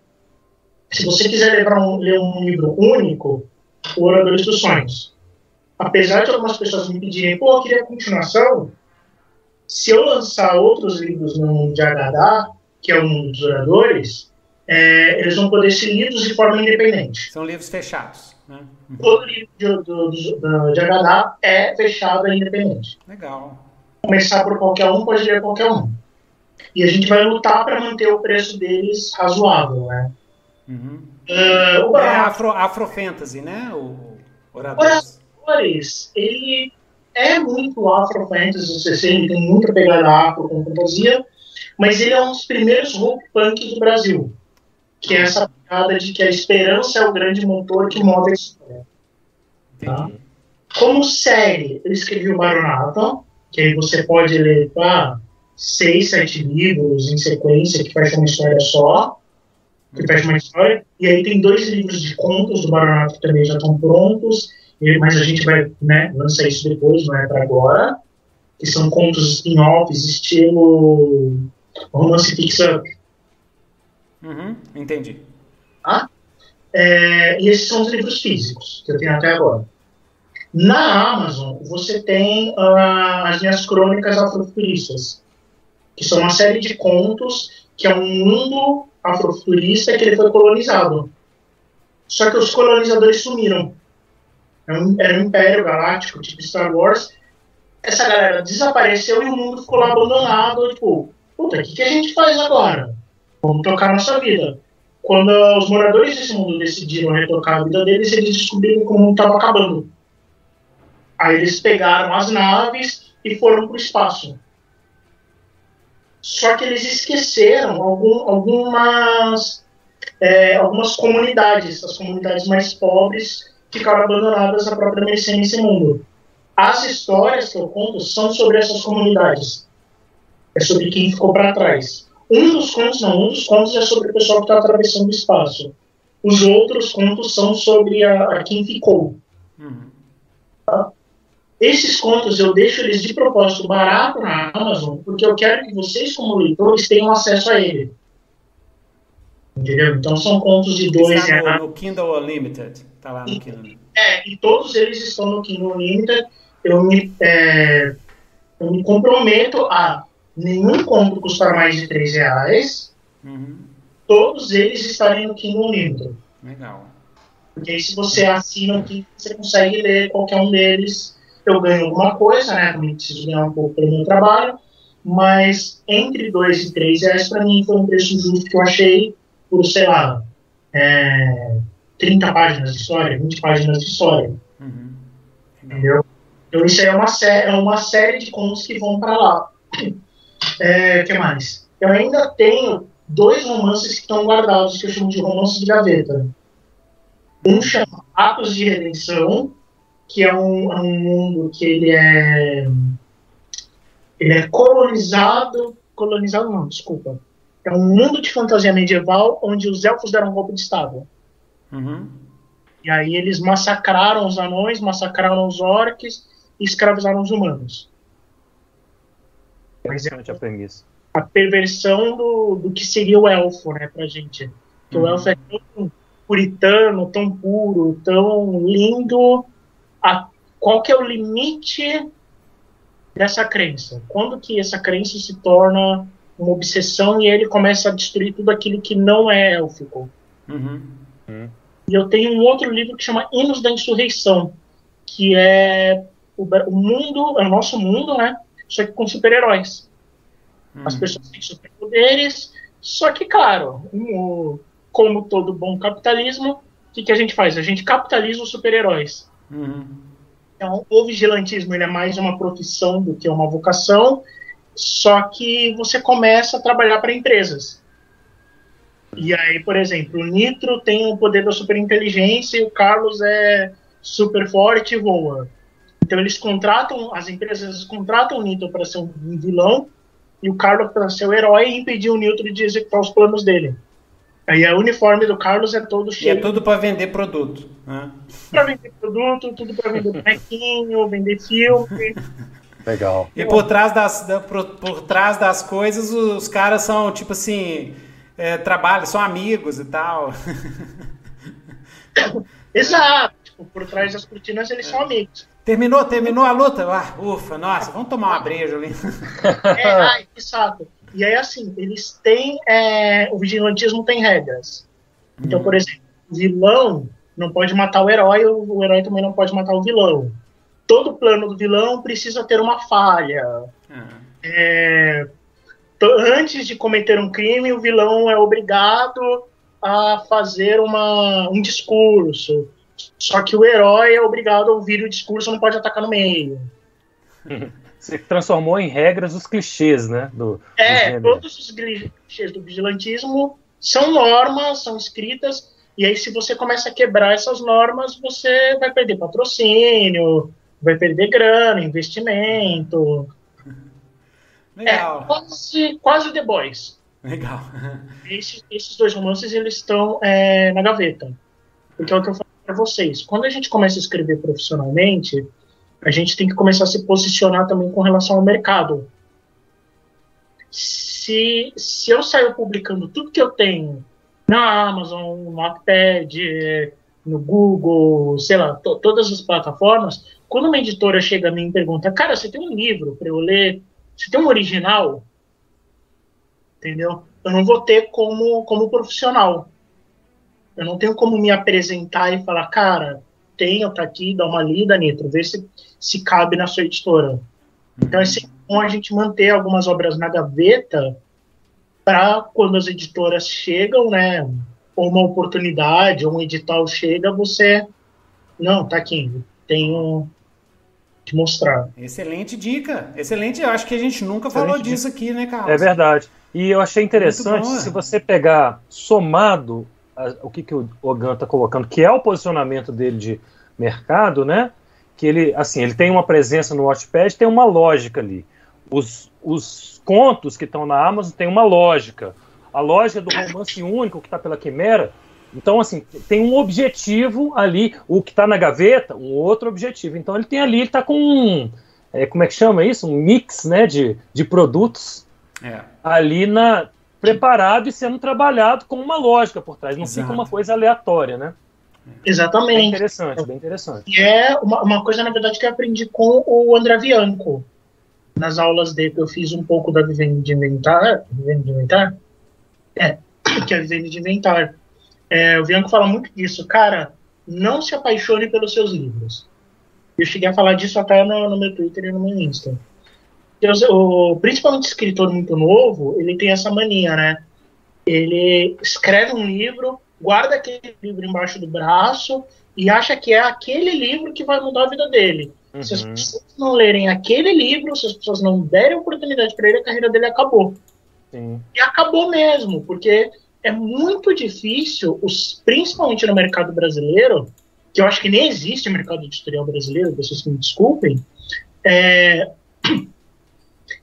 Se você quiser um, ler um livro único, o Oradores dos Sonhos. Apesar de algumas pessoas me pedirem, pô, eu queria a continuação, se eu lançar outros livros no mundo de HD, que é o mundo dos oradores, é, eles vão poder ser lidos de forma independente. São livros fechados. Né? Todo livro de, do, do, de HD é fechado e independente. Legal. Começar por qualquer um, pode ler qualquer um. E a gente vai lutar para manter o preço deles razoável, né? Uhum. Uh, o é Afro, Afro Fantasy, né? O Oradores. Oradores, ele é muito Afro Fantasy, você ele tem muita pegada afro com fantasia, mas ele é um dos primeiros rock punk do Brasil. Que é essa pegada de que a esperança é o grande motor que move a história. Tá? Como série, eu escrevi o Baronata, que aí você pode ler, tá? Seis, sete livros em sequência que fecham uma história só, que fecha uma história, e aí tem dois livros de contos do Baronato que também já estão prontos, mas a gente vai né, lançar isso depois, não é para agora, que são contos spin-offs, estilo romance fix-up. Uhum, entendi. Tá? É, e esses são os livros físicos que eu tenho até agora. Na Amazon, você tem uh, as minhas crônicas afrofuturistas, que são uma série de contos que é um mundo afrofuturista que ele foi colonizado. Só que os colonizadores sumiram. Um, era um império galáctico, tipo Star Wars. Essa galera desapareceu e o mundo ficou lá abandonado. Tipo, puta, o que, que a gente faz agora? Vamos tocar nossa vida. Quando os moradores desse mundo decidiram retocar a vida deles, eles descobriram que o mundo estava acabando. Aí eles pegaram as naves e foram para o espaço. Só que eles esqueceram algum, algumas, é, algumas comunidades, as comunidades mais pobres ficaram abandonadas à própria mercê nesse mundo. As histórias que eu conto são sobre essas comunidades. É sobre quem ficou para trás. Um dos contos, não, um dos contos é sobre o pessoal que está atravessando o espaço. Os outros contos são sobre a, a quem ficou. Uhum. Tá? Esses contos eu deixo eles de propósito barato na Amazon, porque eu quero que vocês, como leitores, tenham acesso a ele. Entendeu? Então são contos de dois reais. No, no Kindle Unlimited. Tá lá no Kindle. É, e todos eles estão no Kindle Unlimited. Eu me, é, eu me comprometo a nenhum conto custar mais de 3 reais. Uhum. Todos eles estarem no Kindle Unlimited. Legal. Porque aí, se você assina aqui, você consegue ler qualquer um deles eu ganho alguma coisa, né? Também preciso ganhar um pouco pelo meu trabalho, mas entre 2 e 3 reais para mim foi um preço justo que eu achei por, sei lá, é, 30 páginas de história, 20 páginas de história. Uhum. Entendeu? Então isso aí é uma, é uma série de contos que vão para lá. É, que mais? Eu ainda tenho dois romances que estão guardados, que eu chamo de romances de gaveta. Um chama Atos de Redenção, que é um, é um mundo que ele é ele é colonizado, colonizado não, desculpa. É um mundo de fantasia medieval onde os elfos deram um golpe de estado. Uhum. E aí eles massacraram os anões, massacraram os orcs e escravizaram os humanos. Interessante a premissa. A perversão do, do que seria o elfo, né, pra gente. Que uhum. o elfo é tão puritano, tão puro, tão lindo, a, qual que é o limite dessa crença? Quando que essa crença se torna uma obsessão e ele começa a destruir tudo aquilo que não é élfico? Uhum. Uhum. E eu tenho um outro livro que chama Hinos da Insurreição, que é o, o mundo, é o nosso mundo, né? Só que com super-heróis. Uhum. As pessoas têm superpoderes, só que, claro, como todo bom capitalismo, o que, que a gente faz? A gente capitaliza os super-heróis. Uhum. Então, o vigilantismo ele é mais uma profissão do que uma vocação, só que você começa a trabalhar para empresas. E aí, por exemplo, o Nitro tem o poder da superinteligência e o Carlos é super forte e voa. Então eles contratam, as empresas contratam o Nitro para ser um vilão e o Carlos para ser o herói e impedir o Nitro de executar os planos dele. Aí o uniforme do Carlos é todo cheio. E é tudo para vender produto. Né? Para vender produto, tudo para vender bonequinho, vender filme. Legal. E por trás das, por, por trás das coisas, os caras são tipo assim, é, trabalham, são amigos e tal. Exato. Tipo, por trás das cortinas eles é. são amigos. Terminou, terminou a luta? Ah, ufa, nossa, vamos tomar uma breja ali. É, ai, que saco. E aí, assim, eles têm. É, o vigilantismo tem regras. Então, por exemplo, o vilão não pode matar o herói, o, o herói também não pode matar o vilão. Todo plano do vilão precisa ter uma falha. Uhum. É, antes de cometer um crime, o vilão é obrigado a fazer uma, um discurso. Só que o herói é obrigado a ouvir o discurso, não pode atacar no meio. Você transformou em regras os clichês, né? Do, é, todos os clichês do vigilantismo são normas, são escritas, e aí se você começa a quebrar essas normas, você vai perder patrocínio, vai perder grana, investimento. Legal. É quase, quase The Boys. Legal. Esses, esses dois romances, eles estão é, na gaveta. Porque é o que eu falo para vocês. Quando a gente começa a escrever profissionalmente, a gente tem que começar a se posicionar também com relação ao mercado. Se, se eu sair publicando tudo que eu tenho na Amazon, no Wattpad, no Google, sei lá, todas as plataformas, quando uma editora chega a mim e pergunta, cara, você tem um livro para eu ler? Você tem um original? Entendeu? Eu não vou ter como, como profissional. Eu não tenho como me apresentar e falar, cara, tenho, tá aqui, dá uma lida, Nitro, vê se, se cabe na sua editora. Então é sempre bom a gente manter algumas obras na gaveta para quando as editoras chegam, né, ou uma oportunidade, ou um edital chega, você, não, tá aqui, tenho que mostrar. Excelente dica, excelente, eu acho que a gente nunca Excelente falou disso dica. aqui, né, Carlos? É verdade. E eu achei interessante, se você pegar somado a, o que, que o Ogan está colocando, que é o posicionamento dele de mercado, né? Que ele, assim, ele tem uma presença no Watchpad, tem uma lógica ali. Os, os contos que estão na Amazon têm uma lógica. A lógica do romance único que está pela Quimera. Então, assim, tem um objetivo ali. O que está na gaveta, um outro objetivo. Então, ele tem ali, ele está com um, é, como é que chama isso? Um mix, né, de, de produtos é. ali na preparado e sendo trabalhado com uma lógica por trás. Não Exato. fica uma coisa aleatória, né? Exatamente. Bem interessante, bem interessante. E é uma, uma coisa, na verdade, que eu aprendi com o André Bianco. Nas aulas dele, eu fiz um pouco da Vivendo de Inventar. Vivendo de Inventar? É, que é Vivendo de Inventar. É, o Bianco fala muito disso. Cara, não se apaixone pelos seus livros. Eu cheguei a falar disso até no, no meu Twitter e no meu Insta o, principalmente escritor muito novo, ele tem essa mania, né? Ele escreve um livro, guarda aquele livro embaixo do braço e acha que é aquele livro que vai mudar a vida dele. Uhum. Se as uhum. pessoas não lerem aquele livro, se as pessoas não derem oportunidade para ele, a carreira dele acabou. Sim. E acabou mesmo, porque é muito difícil, os, principalmente no mercado brasileiro, que eu acho que nem existe mercado editorial brasileiro, pessoas que me desculpem, é,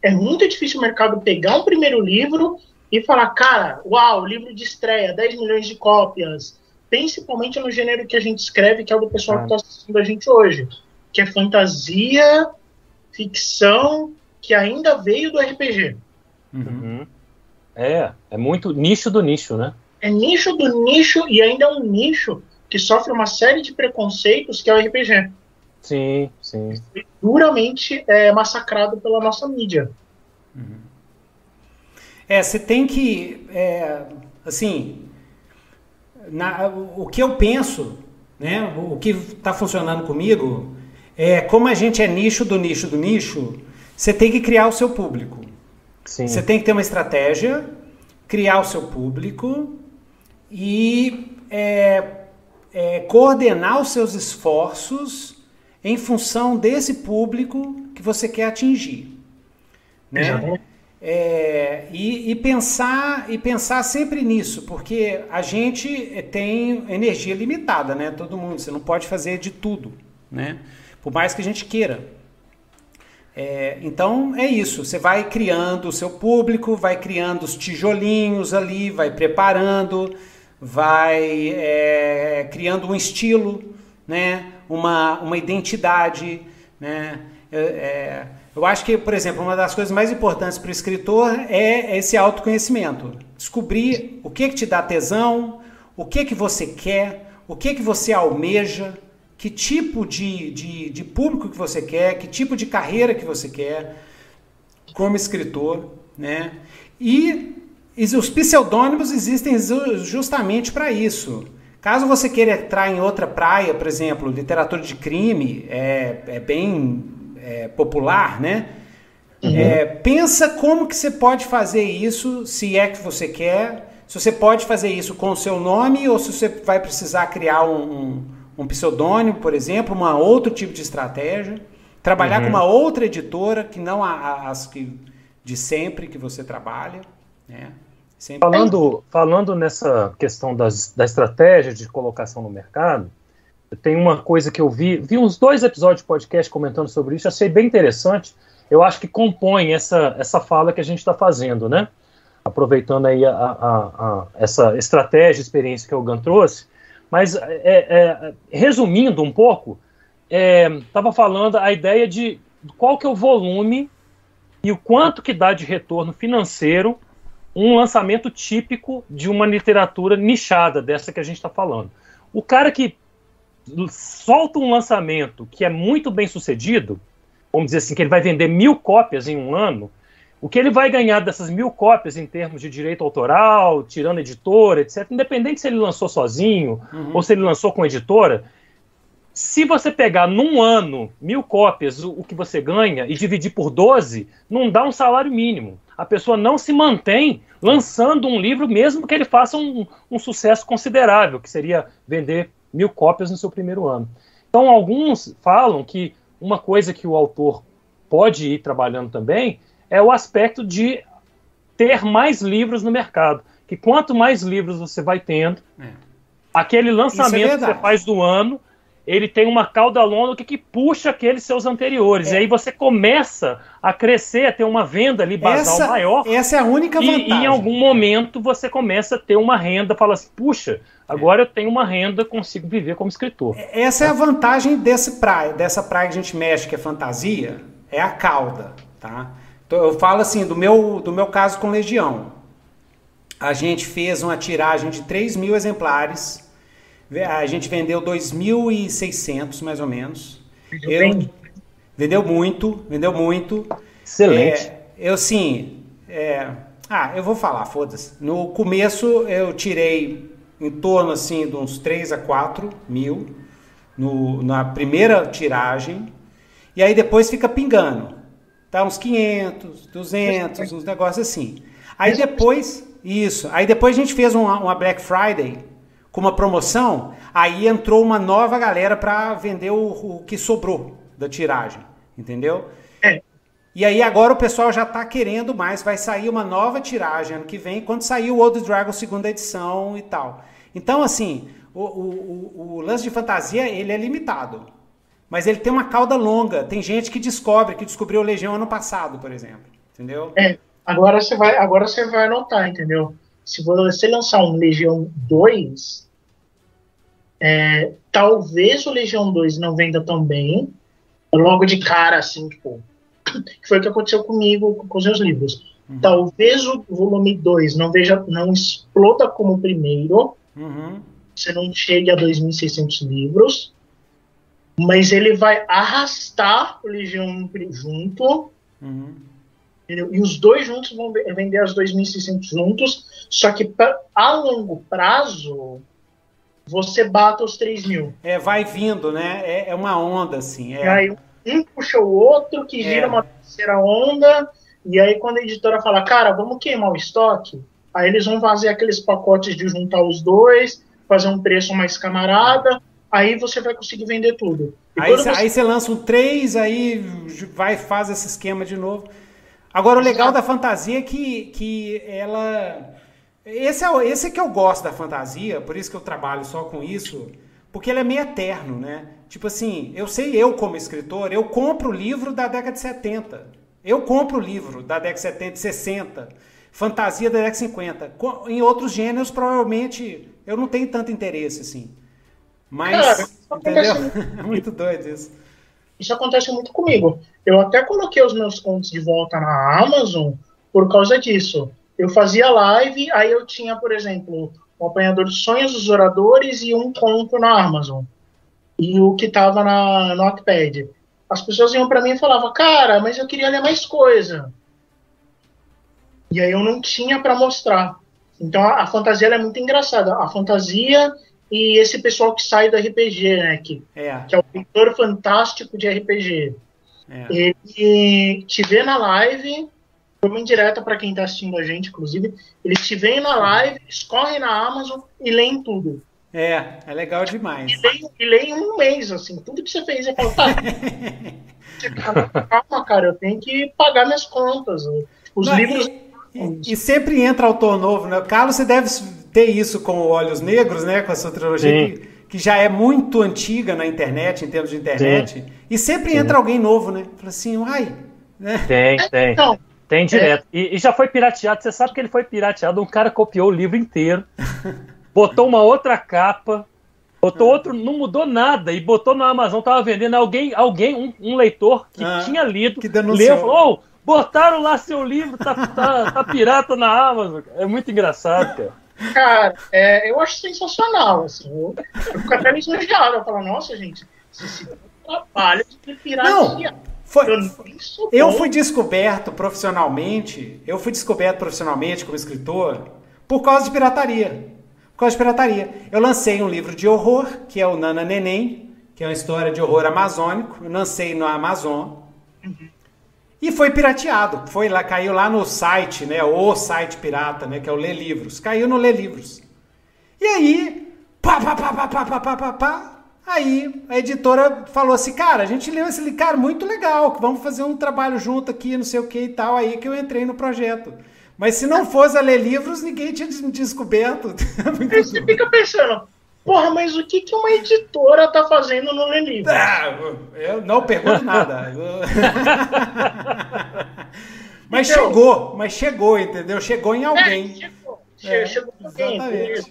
é muito difícil o mercado pegar um primeiro livro e falar, cara, uau, livro de estreia, 10 milhões de cópias, principalmente no gênero que a gente escreve, que é o do pessoal que está assistindo a gente hoje, que é fantasia, ficção, que ainda veio do RPG. Uhum. É, é muito nicho do nicho, né? É nicho do nicho e ainda é um nicho que sofre uma série de preconceitos que é o RPG. Sim, sim. Duramente é, massacrado pela nossa mídia. Uhum. É, você tem que, é, assim, na, o que eu penso, né, o que está funcionando comigo, é como a gente é nicho do nicho do nicho, você tem que criar o seu público. Sim. Você tem que ter uma estratégia, criar o seu público e é, é, coordenar os seus esforços em função desse público que você quer atingir. Né? É, e, e, pensar e pensar sempre nisso, porque a gente tem energia limitada, né? Todo mundo, você não pode fazer de tudo, né? Por mais que a gente queira. É, então é isso, você vai criando o seu público, vai criando os tijolinhos ali, vai preparando, vai é, criando um estilo, né? Uma, uma identidade. Né? É, eu acho que, por exemplo, uma das coisas mais importantes para o escritor é esse autoconhecimento. Descobrir o que, que te dá tesão, o que, que você quer, o que, que você almeja, que tipo de, de, de público que você quer, que tipo de carreira que você quer como escritor. Né? E, e os pseudônimos existem justamente para isso. Caso você queira entrar em outra praia, por exemplo, literatura de crime é, é bem é, popular, né? Uhum. É, pensa como que você pode fazer isso, se é que você quer, se você pode fazer isso com o seu nome ou se você vai precisar criar um, um, um pseudônimo, por exemplo, uma outro tipo de estratégia, trabalhar uhum. com uma outra editora que não as que de sempre que você trabalha, né? Sempre... Falando, falando nessa questão das, da estratégia de colocação no mercado, tem uma coisa que eu vi, vi uns dois episódios de podcast comentando sobre isso, achei bem interessante. Eu acho que compõe essa, essa fala que a gente está fazendo, né? Aproveitando aí a, a, a, essa estratégia, experiência que o Gan trouxe. Mas, é, é, resumindo um pouco, estava é, falando a ideia de qual que é o volume e o quanto que dá de retorno financeiro um lançamento típico de uma literatura nichada, dessa que a gente está falando. O cara que solta um lançamento que é muito bem sucedido, vamos dizer assim, que ele vai vender mil cópias em um ano, o que ele vai ganhar dessas mil cópias em termos de direito autoral, tirando editora, etc., independente se ele lançou sozinho uhum. ou se ele lançou com editora, se você pegar num ano mil cópias o, o, que você ganha e dividir por 12, não dá um salário mínimo. A pessoa não se mantém lançando um livro, mesmo que ele faça um, um sucesso considerável, que seria vender mil cópias no seu primeiro ano. Então, alguns falam que uma coisa que o autor pode ir trabalhando também é o aspecto de ter mais livros no mercado. Que quanto mais livros você vai tendo, é. aquele lançamento é que você faz do ano ele tem uma cauda longa que, puxa aqueles seus anteriores. É. E aí você começa a crescer, a ter uma venda ali basal essa, maior. Essa é a única vantagem. E, em algum momento você começa a ter uma renda, fala assim, puxa, agora é. eu tenho uma renda, consigo viver como escritor. Essa é a vantagem desse praia, dessa praia que a gente mexe, que é fantasia, é a cauda, tá? Então, eu falo assim, do meu, do meu caso com Legião. A gente fez uma tiragem de 3 mil exemplares a gente vendeu 2.600 mais ou menos. Eu, vendeu muito, vendeu muito. Excelente. É, eu sim. É, ah, eu vou falar, foda-se. No começo eu tirei em torno assim de uns 3 a 4 mil no, na primeira tiragem. E aí depois fica pingando. Tá uns 500, 200, uns negócios assim. Aí depois, isso. Aí depois a gente fez uma, uma Black Friday com uma promoção, aí entrou uma nova galera para vender o, o, que sobrou da tiragem, entendeu? É. E aí agora o pessoal já está querendo mais, vai sair uma nova tiragem ano que vem, quando sair o Old Dragon segunda edição e tal. Então, assim, o, o, o, lance de fantasia, ele é limitado. Mas ele tem uma cauda longa. Tem gente que descobre, que descobriu o Legião ano passado, por exemplo. Entendeu? É, agora você vai, agora você vai anotar, entendeu? Se você lançar um Legião 2, é, talvez o Legião 2 não venda tão bem, logo de cara, assim, tipo, que foi o que aconteceu comigo com os meus livros. Uhum. Talvez o volume 2 não veja, não exploda como o primeiro, uhum. você não chegue a 2.600 livros, mas ele vai arrastar o Legião junto. Uhum. E os dois juntos vão vender as 2.600 juntos, só que pra, a longo prazo você bata os 3 mil. É, vai vindo, né? É, é uma onda, assim. É. E aí um puxa o outro, que gira é. uma terceira onda, e aí quando a editora fala, cara, vamos queimar o estoque, aí eles vão fazer aqueles pacotes de juntar os dois, fazer um preço mais camarada, aí você vai conseguir vender tudo. aí você... aí você lança um 3, aí vai faz esse esquema de novo. Agora, o legal da fantasia é que, que ela. Esse é, esse é que eu gosto da fantasia, por isso que eu trabalho só com isso, porque ele é meio eterno, né? Tipo assim, eu sei, eu como escritor, eu compro o livro da década de 70. Eu compro o livro da década de 70, 60. Fantasia da década de 50. Em outros gêneros, provavelmente, eu não tenho tanto interesse, assim. Mas, Cara, entendeu? É muito doido isso. Isso acontece muito comigo. Eu até coloquei os meus contos de volta na Amazon por causa disso. Eu fazia live, aí eu tinha, por exemplo, o Apanhador de Sonhos dos Oradores e um conto na Amazon. E o que estava no Notepad. As pessoas iam para mim e falavam, cara, mas eu queria ler mais coisa. E aí eu não tinha para mostrar. Então a, a fantasia é muito engraçada. A fantasia e esse pessoal que sai do RPG, né? Que é, que é o pintor fantástico de RPG. É. Ele te vê na live, uma indireta para quem está assistindo a gente, inclusive, eles te veem na live, escorrem na Amazon e leem tudo. É, é legal demais. E leem, e leem um mês, assim, tudo que você fez, você fala, tá, calma, cara, eu tenho que pagar minhas contas. Os Não, livros... E e, e, sempre entra autor novo, né? Carlos, você deve ter isso com Olhos Negros, né? Com a sua trilogia, que, que, já é muito antiga na internet, em termos de internet. Sim. E sempre Sim. entra alguém novo, né? Fala assim, uai. Né? Tem, tem. Então, tem direto. É. E, e, já foi pirateado. Você sabe que ele foi pirateado. Um cara copiou o livro inteiro, botou uma outra capa, botou ah. outro, não mudou nada e botou no Amazon. Tava vendendo alguém, alguém um, um leitor que ah, tinha lido, que denunciou. leu, falou, oh, Botaram lá seu livro, tá, tá, tá pirata na Amazon. É muito engraçado, cara. Cara, é, eu acho sensacional, assim. Eu, eu fico até lisonjeado. Eu falo, nossa, gente, esse trabalho de piratear. Não, foi, eu, eu fui descoberto profissionalmente, eu fui descoberto profissionalmente como escritor por causa de pirataria. Por causa de pirataria. Eu lancei um livro de horror, que é o Nana Neném, que é uma história de horror amazônico. Eu lancei no Amazon. Uhum. E foi pirateado. Foi lá, caiu lá no site, né? O site pirata, né? Que é o Lê Livros. Caiu no Lê Livros. E aí, pá, pá, pá, pá, pá, pá, pá, pá, pá. Aí a editora falou assim, cara, a gente leu esse cara muito legal, vamos fazer um trabalho junto aqui, não sei o que e tal. Aí que eu entrei no projeto. Mas se não fosse a ler livros, ninguém tinha descoberto. Aí você fica pensando, porra, mas o que, que uma editora tá fazendo no ler livros? Ah, eu não pergunto nada. mas então, chegou, mas chegou, entendeu? Chegou em alguém. É, chegou, é, chegou em alguém.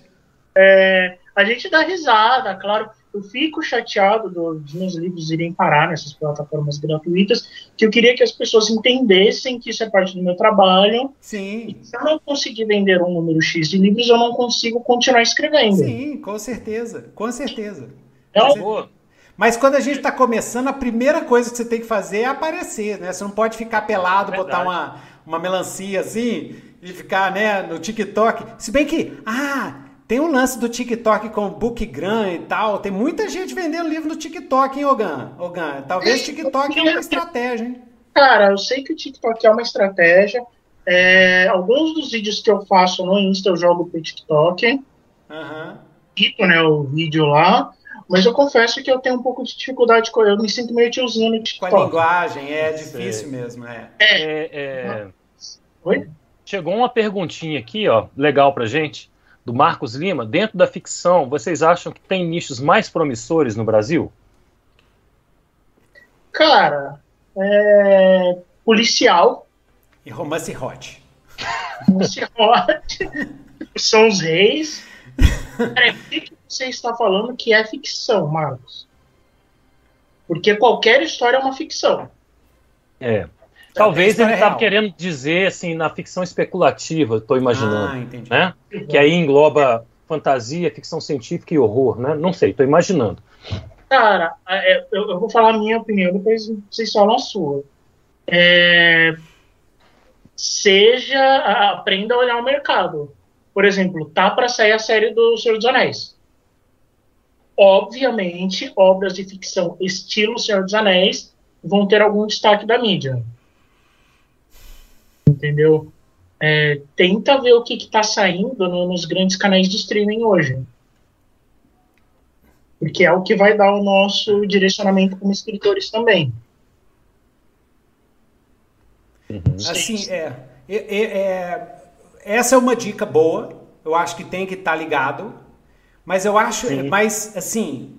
É, a gente dá risada, claro eu fico chateado dos meus livros irem parar nessas plataformas gratuitas, que eu queria que as pessoas entendessem que isso é parte do meu trabalho. Sim. se eu não conseguir vender um número X de livros, eu não consigo continuar escrevendo. Sim, com certeza, com certeza. É uma boa. Mas quando a gente está começando, a primeira coisa que você tem que fazer é aparecer, né? Você não pode ficar pelado, Verdade. botar uma, uma melancia assim e ficar né, no TikTok. Se bem que, ah, tem um lance do TikTok com o BookGram e tal. Tem muita gente vendendo livro no TikTok, hein, Ogan? Ogan, talvez o TikTok é uma estratégia, hein? Cara, eu sei que o TikTok é uma estratégia. É, alguns dos vídeos que eu faço no Insta eu jogo pro TikTok. Aham. Uhum. né, o vídeo lá. Mas eu confesso que eu tenho um pouco de dificuldade com. Eu me sinto meio tiozinho no TikTok. Com a linguagem, é difícil mesmo, é. É, é, é... Oi? Chegou uma perguntinha aqui, ó, legal pra gente do Marcos Lima, dentro da ficção, vocês acham que tem nichos mais promissores no Brasil? Cara, é... policial. E romance hot. Romance hot. São os reis. Cara, o que você está falando que é ficção, Marcos? Porque qualquer história é uma ficção. É. Talvez ele estava querendo dizer assim na ficção especulativa, estou imaginando, ah, entendi. né? Que aí engloba fantasia, ficção científica e horror, né? Não sei, estou imaginando. Cara, é, eu, vou falar a minha opinião, depois vocês falam a sua. É, seja, aprenda a olhar o mercado. Por exemplo, tá para sair a série do Senhor dos Anéis. Obviamente, obras de ficção estilo Senhor dos Anéis vão ter algum destaque da mídia entendeu? É, tenta ver o que está saindo no, nos grandes canais de streaming hoje. Porque é o que vai dar o nosso direcionamento como escritores também. Uhum. Assim, é, é, é, é, essa é uma dica boa. Eu acho que tem que estar tá ligado. Mas eu acho, Sim. mas assim,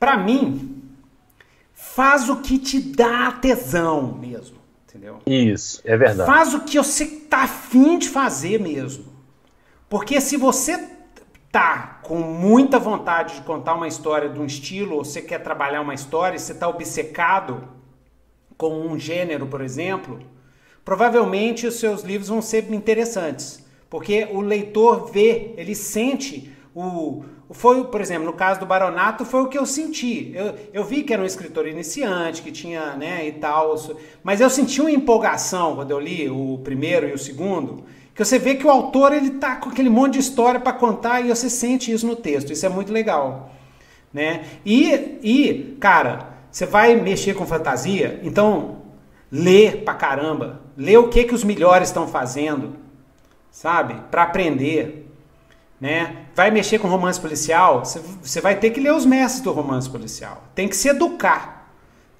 para mim, faz o que te dá tesão mesmo entendeu? Isso, é verdade. Faz o que você tá afim de fazer mesmo. Porque se você tá com muita vontade de contar uma história de um estilo, ou você quer trabalhar uma história, você tá obcecado com um gênero, por exemplo, provavelmente os seus livros vão ser interessantes. Porque o leitor vê, ele sente o, foi, por exemplo, no caso do Baronato, foi o que eu senti. Eu, eu vi que era um escritor iniciante, que tinha, né, e tal, mas eu senti uma empolgação quando eu li o primeiro e o segundo, que você vê que o autor ele tá com aquele monte de história para contar e você sente isso no texto. Isso é muito legal, né? E, e cara, você vai mexer com fantasia, então lê pra caramba, lê o que que os melhores estão fazendo, sabe? Para aprender né? Vai mexer com romance policial, você vai ter que ler os mestres do romance policial. Tem que se educar.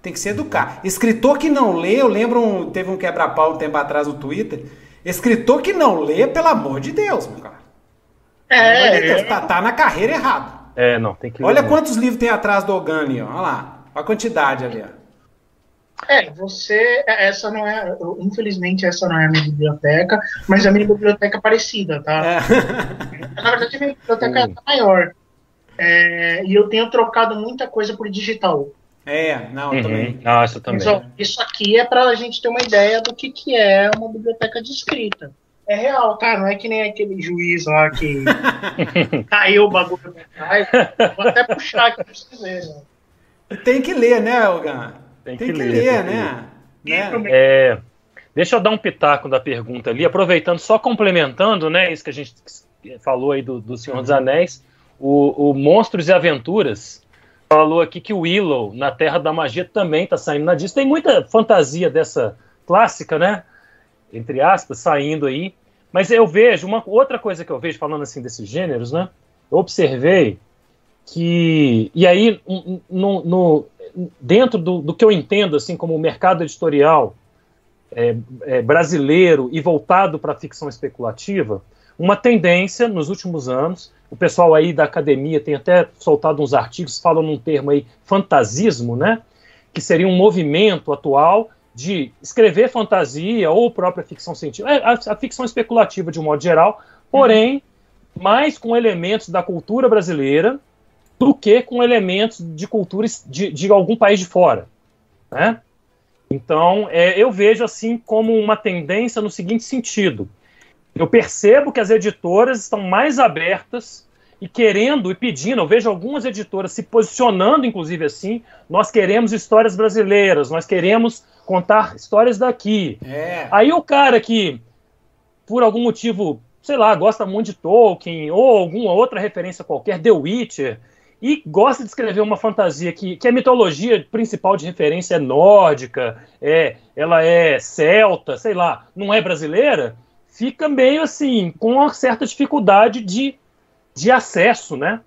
Tem que se educar. Escritor que não lê, eu lembro, um, teve um quebra-pau um tempo atrás no Twitter. Escritor que não lê, pelo amor de Deus, meu cara. É, de Deus, tá, tá, na carreira errada. É, não, tem que Olha quantos livros tem atrás do Ogani, ó. Olha lá. Olha a quantidade ali, ó. É, você. É, essa não é. Infelizmente, essa não é a minha biblioteca, mas a minha biblioteca é parecida, tá? É. Na verdade, a minha biblioteca é maior. É, e eu tenho trocado muita coisa por digital. É, não, eu uhum. também. Nossa, também. Então, isso aqui é para a gente ter uma ideia do que, que é uma biblioteca de escrita. é real, tá? Não é que nem aquele juiz lá que caiu o bagulho pra trás. Vou até puxar aqui pra você ver. Né? Tem que ler, né, Elgan? Tem, tem, que, ler, ler tem né? né? É, deixa eu dar um pitaco da pergunta ali, aproveitando, só complementando, né, isso que a gente falou aí do, do Senhor dos Anéis, o, o Monstros e Aventuras falou aqui que o Willow, na Terra da Magia, também está saindo na Disney. Tem muita fantasia dessa clássica, né? Entre aspas, saindo aí. Mas eu vejo, uma outra coisa que eu vejo falando assim desses gêneros, né? Eu observei que. E aí, no, no dentro do, do, que eu entendo, assim, como o mercado editorial é, é, brasileiro e voltado para a ficção especulativa, uma tendência nos últimos anos o pessoal aí da academia tem até soltado uns artigos, falam num termo aí, fantasismo, né? Que seria um movimento atual de escrever fantasia ou própria ficção científica, é, a, a ficção especulativa de um modo geral, porém, mais com elementos da cultura brasileira do que com elementos de culturas de, de algum país de fora, né? Então, é, eu vejo assim como uma tendência no seguinte sentido: eu percebo que as editoras estão mais abertas e querendo e pedindo, eu vejo algumas editoras se posicionando, inclusive assim, nós queremos histórias brasileiras, nós queremos contar histórias daqui. É. Aí o cara que, por algum motivo, sei lá, gosta muito de Tolkien ou alguma outra referência qualquer, The Witcher, e gosta de escrever uma fantasia que, que a mitologia principal de referência é nórdica, é, ela é celta, sei lá, não é brasileira, fica meio assim, com uma certa dificuldade de, de acesso, né?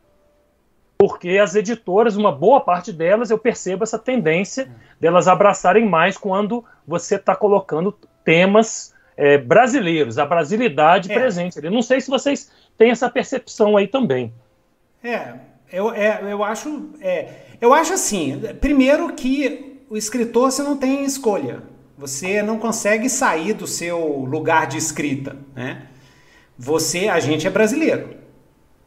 Porque as editoras, uma boa parte delas, eu percebo essa tendência delas abraçarem mais quando você está colocando temas é, brasileiros, a brasilidade é. presente. Eu não sei se vocês têm essa percepção aí também. É, eu, é, eu acho. É, eu acho assim, primeiro que o escritor você não tem escolha. Você não consegue sair do seu lugar de escrita, né? Você, a gente é brasileiro.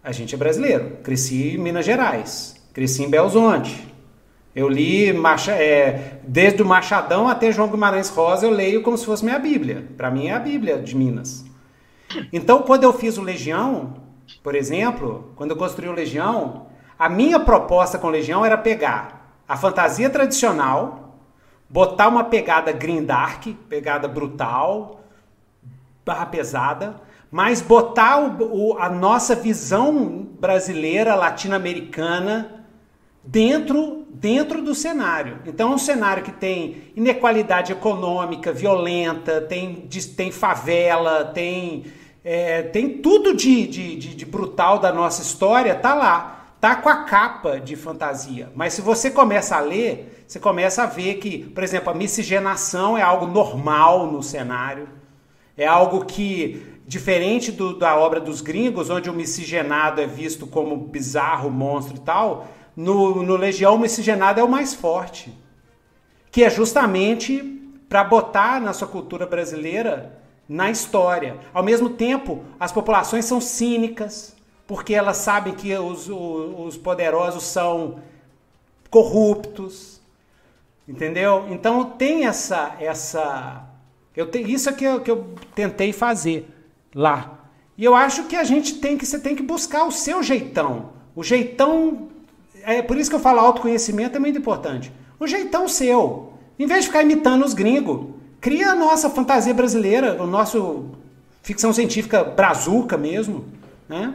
A gente é brasileiro. Cresci em Minas Gerais, cresci em Belzonte. Eu li Macha, é, desde o Machadão até João Guimarães Rosa, eu leio como se fosse minha Bíblia. Para mim é a Bíblia de Minas. Então, quando eu fiz o Legião, por exemplo, quando eu construí o Legião, a minha proposta com Legião era pegar a fantasia tradicional botar uma pegada green dark, pegada brutal, barra pesada, mas botar o, o, a nossa visão brasileira, latino-americana dentro dentro do cenário. Então é um cenário que tem inequalidade econômica, violenta, tem, tem favela, tem, é, tem tudo de, de, de, de brutal da nossa história, tá lá tá com a capa de fantasia. Mas se você começa a ler, você começa a ver que, por exemplo, a miscigenação é algo normal no cenário. É algo que, diferente do, da obra dos gringos, onde o miscigenado é visto como bizarro, monstro e tal, no, no Legião o miscigenado é o mais forte. Que é justamente para botar na sua cultura brasileira na história. Ao mesmo tempo, as populações são cínicas, porque elas sabem que os, os poderosos são corruptos, entendeu? Então tem essa essa eu te, isso é que eu, que eu tentei fazer lá. E eu acho que a gente tem que você tem que buscar o seu jeitão. O jeitão é por isso que eu falo autoconhecimento é muito importante. O jeitão seu. Em vez de ficar imitando os gringos, cria a nossa fantasia brasileira, o nosso ficção científica brazuca mesmo, né?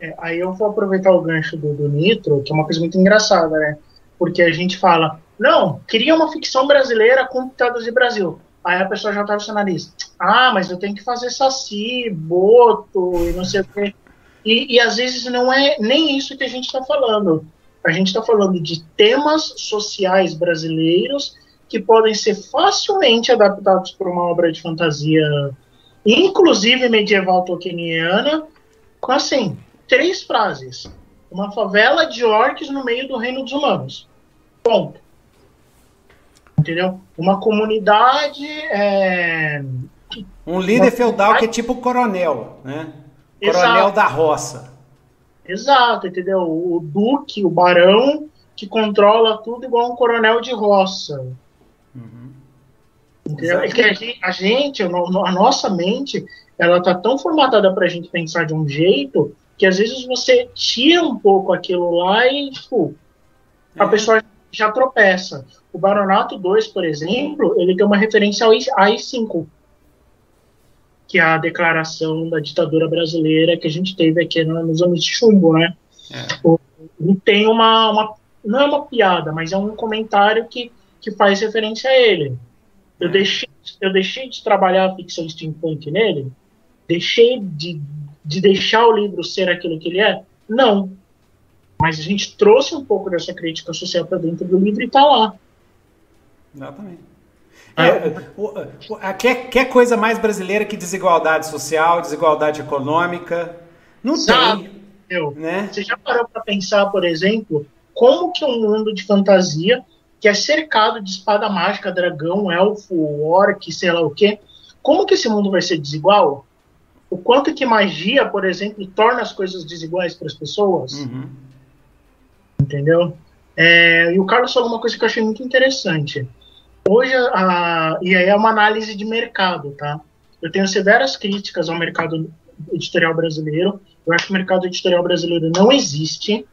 É, aí eu vou aproveitar o gancho do, do Nitro, que é uma coisa muito engraçada, né? Porque a gente fala, não, queria uma ficção brasileira com pitadas de Brasil. Aí a pessoa já tá no seu nariz. Ah, mas eu tenho que fazer saci, boto e não sei o quê. E, e às vezes não é nem isso que a gente está falando. A gente está falando de temas sociais brasileiros que podem ser facilmente adaptados para uma obra de fantasia, inclusive medieval tolkieniana, com assim, três frases. Uma favela de orcs no meio do reino dos humanos. Ponto. Entendeu? Uma comunidade. É... Um líder feudal que é tipo coronel, né? Coronel Exato. da roça. Exato, entendeu? O duque, o barão, que controla tudo igual um coronel de roça. Uhum. Entendeu? É que a gente, a, gente, a nossa mente, ela tá tão formatada para a gente pensar de um jeito que às vezes você tira um pouco aquilo lá e, tipo, a é. pessoa já tropeça. O Baronato 2, por exemplo, ele tem uma referência ao AI-5, que é a declaração da ditadura brasileira que a gente teve aqui nos anos de chumbo, né? É. Tem uma, uma, não é uma piada, mas é um comentário que, que faz referência a ele. Eu, é. deixei, eu deixei de trabalhar a ficção steampunk nele, deixei de, de deixar o livro ser aquilo que ele é? Não. Mas a gente trouxe um pouco dessa crítica social para dentro do livro e está lá. Exatamente. É, é, quer, quer coisa mais brasileira que desigualdade social, desigualdade econômica? Não Sabe, tem. Eu, né? Você já parou para pensar, por exemplo, como que um mundo de fantasia que é cercado de espada mágica, dragão, elfo, orc, sei lá o quê, como que esse mundo vai ser desigual? O quanto que magia, por exemplo, torna as coisas desiguais para as pessoas? Uhum. Entendeu? É, e o Carlos falou uma coisa que eu achei muito interessante. Hoje, a, e aí é uma análise de mercado, tá? Eu tenho severas críticas ao mercado editorial brasileiro. Eu acho que o mercado editorial brasileiro não existe,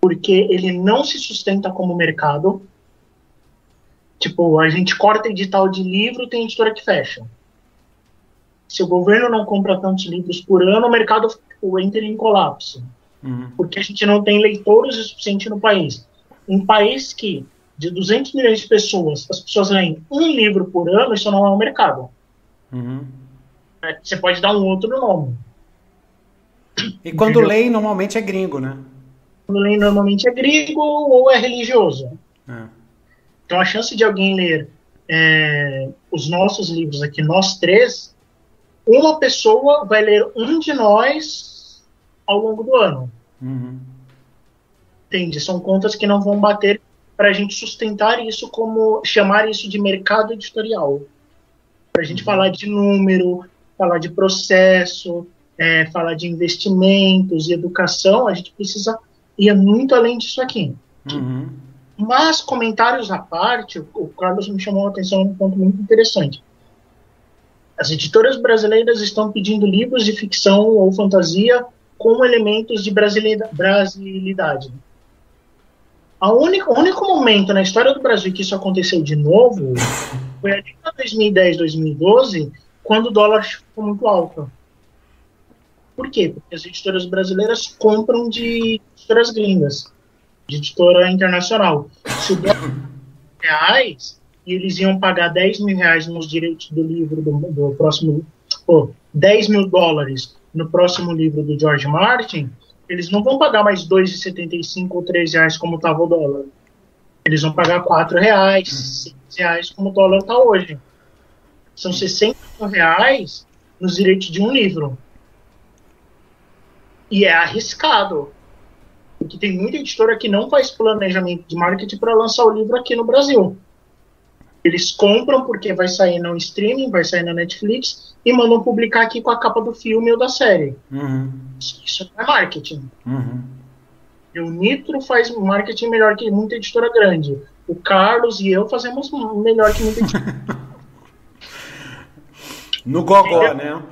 porque ele não se sustenta como mercado. Tipo, a gente corta edital de livro, tem editora que fecha. Se o governo não compra tantos livros por ano, o mercado tipo, entra em colapso. Uhum. Porque a gente não tem leitores o suficiente no país. Um país que, de 200 milhões de pessoas, as pessoas leem um livro por ano, isso não é um mercado. Uhum. É, você pode dar um outro nome. E quando Entendeu? leem, normalmente é gringo, né? Quando leem, normalmente é gringo ou é religioso. É. Então, a chance de alguém ler é, os nossos livros aqui, nós três, uma pessoa vai ler um de nós ao longo do ano. Uhum. Entende? São contas que não vão bater para a gente sustentar isso como chamar isso de mercado editorial. Para a gente uhum. falar de número, falar de processo, é, falar de investimentos e educação, a gente precisa ir muito além disso aqui. Uhum. Mas, comentários à parte, o Carlos me chamou a atenção um ponto muito interessante. As editoras brasileiras estão pedindo livros de ficção ou fantasia com elementos de brasilidade. A única, o único momento na história do Brasil que isso aconteceu de novo foi ali em 2010, 2012, quando o dólar ficou muito alto. Por quê? Porque as editoras brasileiras compram de editoras gringas, de editora internacional. Se o dólar reais e eles iam pagar 10 mil reais nos direitos do livro do, do próximo, oh, 10 mil dólares no próximo livro do George Martin, eles não vão pagar mais 2,75 ou 3 reais como estava o dólar. Eles vão pagar 4 reais, 6 reais como o dólar está hoje. São 60 reais nos direitos de um livro. E é arriscado. Porque tem muita editora que não faz planejamento de marketing para lançar o livro aqui no Brasil. Eles compram porque vai sair no streaming, vai sair na Netflix e mandam publicar aqui com a capa do filme ou da série. Uhum. Isso não é marketing. Uhum. E o Nitro faz marketing melhor que muita editora grande. O Carlos e eu fazemos melhor que muita editora. no gogó, né?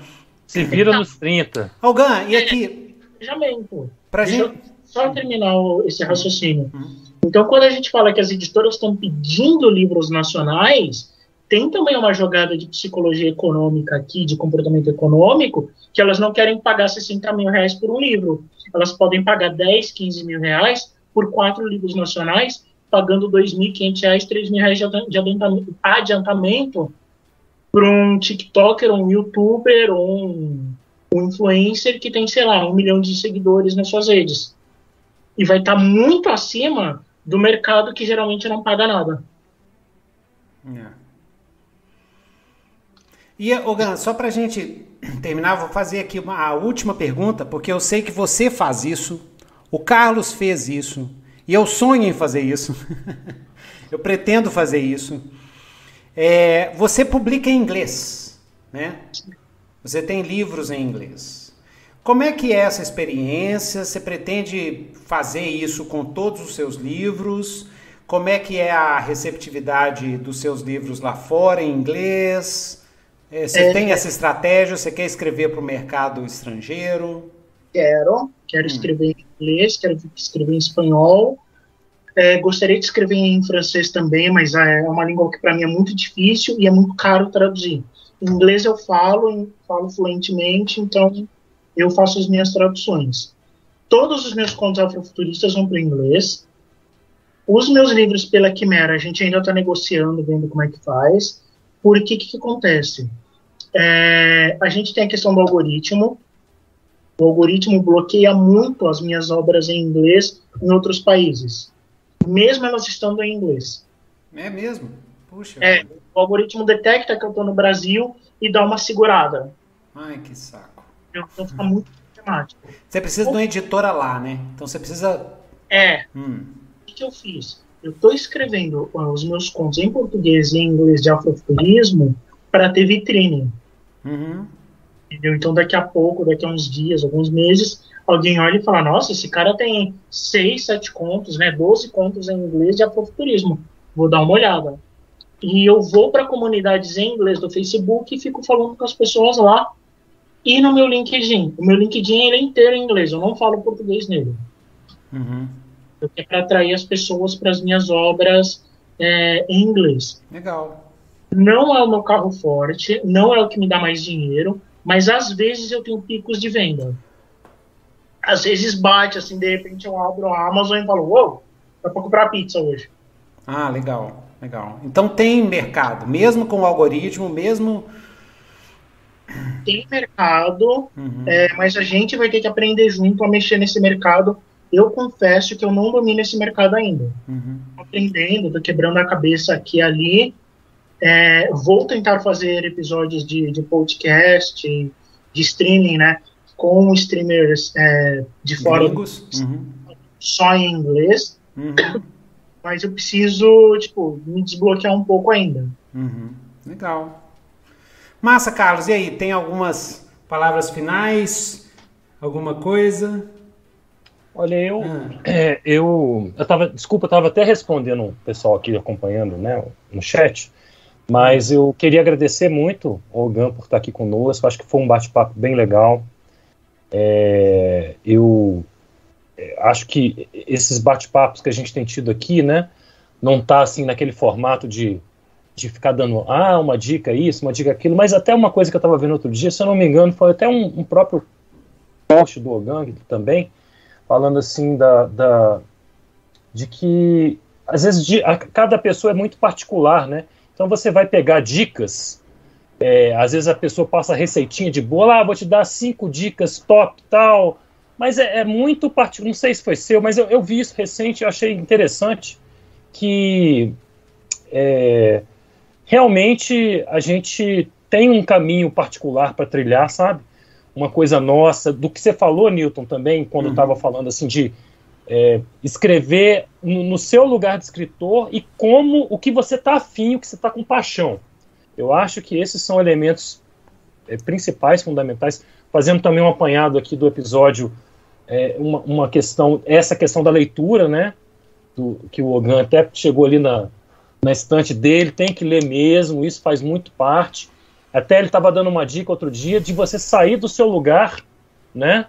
Se vira nos 30. Algan, e aqui? Planejamento. Pra gente... Só terminar esse raciocínio. Uhum. Então, quando a gente fala que as editoras estão pedindo livros nacionais, tem também uma jogada de psicologia econômica aqui, de comportamento econômico, que elas não querem pagar 60 mil reais por um livro. Elas podem pagar 10, 15 mil reais por quatro livros nacionais, pagando 2.500 reais, 3 mil reais de adiantamento, adiantamento para um TikToker, um YouTuber, um, um influencer que tem, sei lá, um milhão de seguidores nas suas redes. E vai estar tá muito acima do mercado que geralmente não paga nada. É. E, Ogan, só para a gente terminar, vou fazer aqui uma, a última pergunta, porque eu sei que você faz isso, o Carlos fez isso, e eu sonho em fazer isso. eu pretendo fazer isso. É, você publica em inglês, né? Você tem livros em inglês. Como é que é essa experiência? Você pretende fazer isso com todos os seus livros? Como é que é a receptividade dos seus livros lá fora, em inglês? É, você é, tem essa estratégia? Você quer escrever para o mercado estrangeiro? Quero. Quero hum. escrever em inglês, quero escrever em espanhol. É, gostaria de escrever em francês também, mas é uma língua que para mim é muito difícil e é muito caro traduzir. Em inglês eu falo, falo fluentemente, então eu faço as minhas traduções. Todos os meus contos afrofuturistas vão para o inglês. Os meus livros pela Quimera, a gente ainda está negociando, vendo como é que faz. Porque o que, que, acontece? É, a gente tem a questão do algoritmo. O algoritmo bloqueia muito as minhas obras em inglês em outros países, mesmo elas estando em inglês. É mesmo? Puxa. É, o algoritmo detecta que eu estou no Brasil e dá uma segurada. Ai, que saco. Então fica muito problemático. Você precisa de uma editora lá, né? Então você precisa. É. Hum que eu fiz? Eu estou escrevendo os meus contos em português e em inglês de afrofuturismo para ter vitrine. Uhum. Entendeu? Então, daqui a pouco, daqui a uns dias, alguns meses, alguém olha e fala: Nossa, esse cara tem seis, sete contos, né, 12 contos em inglês de afrofuturismo. Vou dar uma olhada. E eu vou para comunidades em inglês do Facebook e fico falando com as pessoas lá. E no meu LinkedIn. O meu LinkedIn ele é inteiro em inglês, eu não falo português nele. Uhum é para atrair as pessoas para as minhas obras é, em inglês. Legal. Não é o meu carro forte, não é o que me dá mais dinheiro, mas às vezes eu tenho picos de venda. Às vezes bate, assim, de repente eu abro a Amazon e falo, uou, dá para comprar pizza hoje. Ah, legal, legal. Então tem mercado, mesmo com o algoritmo, mesmo tem mercado, uhum. é, mas a gente vai ter que aprender junto a mexer nesse mercado eu confesso que eu não domino esse mercado ainda. Uhum. Aprendendo, tô quebrando a cabeça aqui e ali. É, vou tentar fazer episódios de, de podcast, de streaming, né? Com streamers é, de fora. Uhum. Só em inglês. Uhum. Mas eu preciso, tipo, me desbloquear um pouco ainda. Uhum. Legal. Massa, Carlos. E aí, tem algumas palavras finais? Alguma coisa? Olha, eu, hum. é, eu, eu tava, desculpa, eu estava até respondendo o pessoal aqui acompanhando, né, no chat, mas eu queria agradecer muito ao Gan por estar aqui conosco. Acho que foi um bate-papo bem legal. É, eu é, acho que esses bate-papos que a gente tem tido aqui, né, não tá assim naquele formato de, de ficar dando ah uma dica isso, uma dica aquilo, mas até uma coisa que eu estava vendo outro dia, se eu não me engano, foi até um, um próprio post do Ogang também falando assim da, da de que às vezes de, a, cada pessoa é muito particular, né? Então você vai pegar dicas, é, às vezes a pessoa passa receitinha de boa, ah, vou te dar cinco dicas top tal, mas é, é muito particular. Não sei se foi seu, mas eu, eu vi isso recente, eu achei interessante que é, realmente a gente tem um caminho particular para trilhar, sabe? uma coisa nossa, do que você falou, Newton, também, quando estava uhum. falando assim de é, escrever no, no, seu lugar de escritor e como o que você está afim, o que você está com paixão. Eu acho que esses são elementos é, principais, fundamentais. Fazendo também um apanhado aqui do episódio, é, uma, uma, questão, essa questão da leitura, né? Do, que o Ogan até chegou ali na, na estante dele, tem que ler mesmo, isso faz muito parte. Até ele estava dando uma dica outro dia de você sair do seu lugar, né?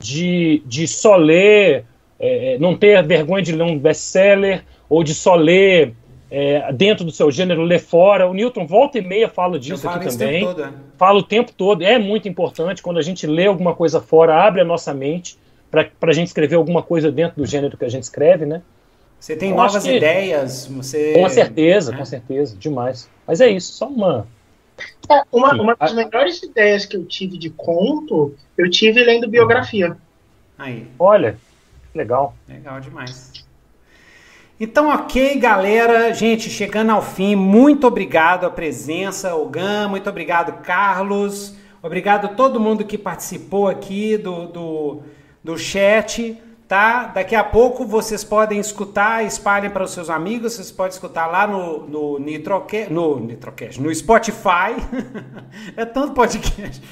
De, de só ler, é, é, não ter vergonha de ler um best-seller, ou de só ler é, dentro do seu gênero, ler fora. O Newton volta e meia fala disso aqui também. Todo, é. Fala o tempo todo. É muito importante quando a gente lê alguma coisa fora, abre a nossa mente para a gente escrever alguma coisa dentro do gênero que a gente escreve, né? Você tem Eu novas ideias, você... Com certeza, é. com certeza, demais. Mas é isso, só uma é, uma, uma das melhores ideias que eu tive de conto, eu tive lendo biografia. Aí. Olha, legal. Legal demais. Então, ok, galera. Gente, chegando ao fim, muito obrigado a presença, Ogan, muito obrigado, Carlos. Obrigado a todo mundo que participou aqui do, do, do chat tá? Daqui a pouco vocês podem escutar, espalhem para os seus amigos, vocês podem escutar lá no, no Nitrocast, no Nitrocast, no Spotify, é tanto podcast,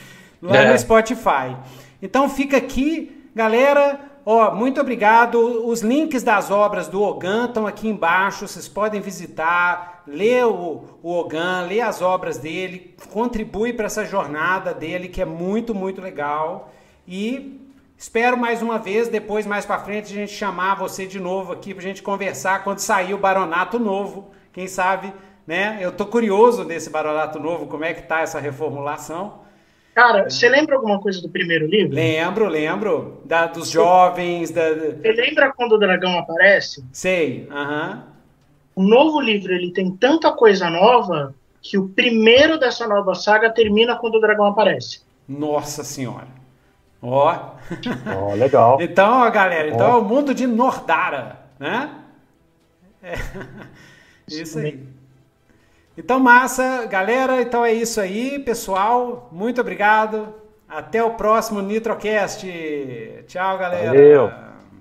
lá é. no Spotify. Então fica aqui, galera, Ó, muito obrigado. Os links das obras do Ogan estão aqui embaixo. Vocês podem visitar, ler o, o Ogan, ler as obras dele, contribui para essa jornada dele que é muito, muito legal. E espero mais uma vez, depois mais para frente, a gente chamar você de novo aqui para a gente conversar quando sair o Baronato Novo. Quem sabe, né? Eu tô curioso nesse Baronato Novo, como é que tá essa reformulação. Cara, você lembra alguma coisa do primeiro livro? Lembro, lembro. Da, dos jovens. Da... Você lembra quando o dragão aparece? Sei, aham. O novo livro ele tem tanta coisa nova que o primeiro dessa nova saga termina quando o dragão aparece. Nossa senhora. Ó. Oh, legal. então, ó, galera, então oh. é o mundo de Nordara, né? É. Isso aí. Então, massa, galera. Então é isso aí, pessoal. Muito obrigado. Até o próximo Nitrocast. Tchau, galera. Valeu.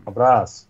Um abraço.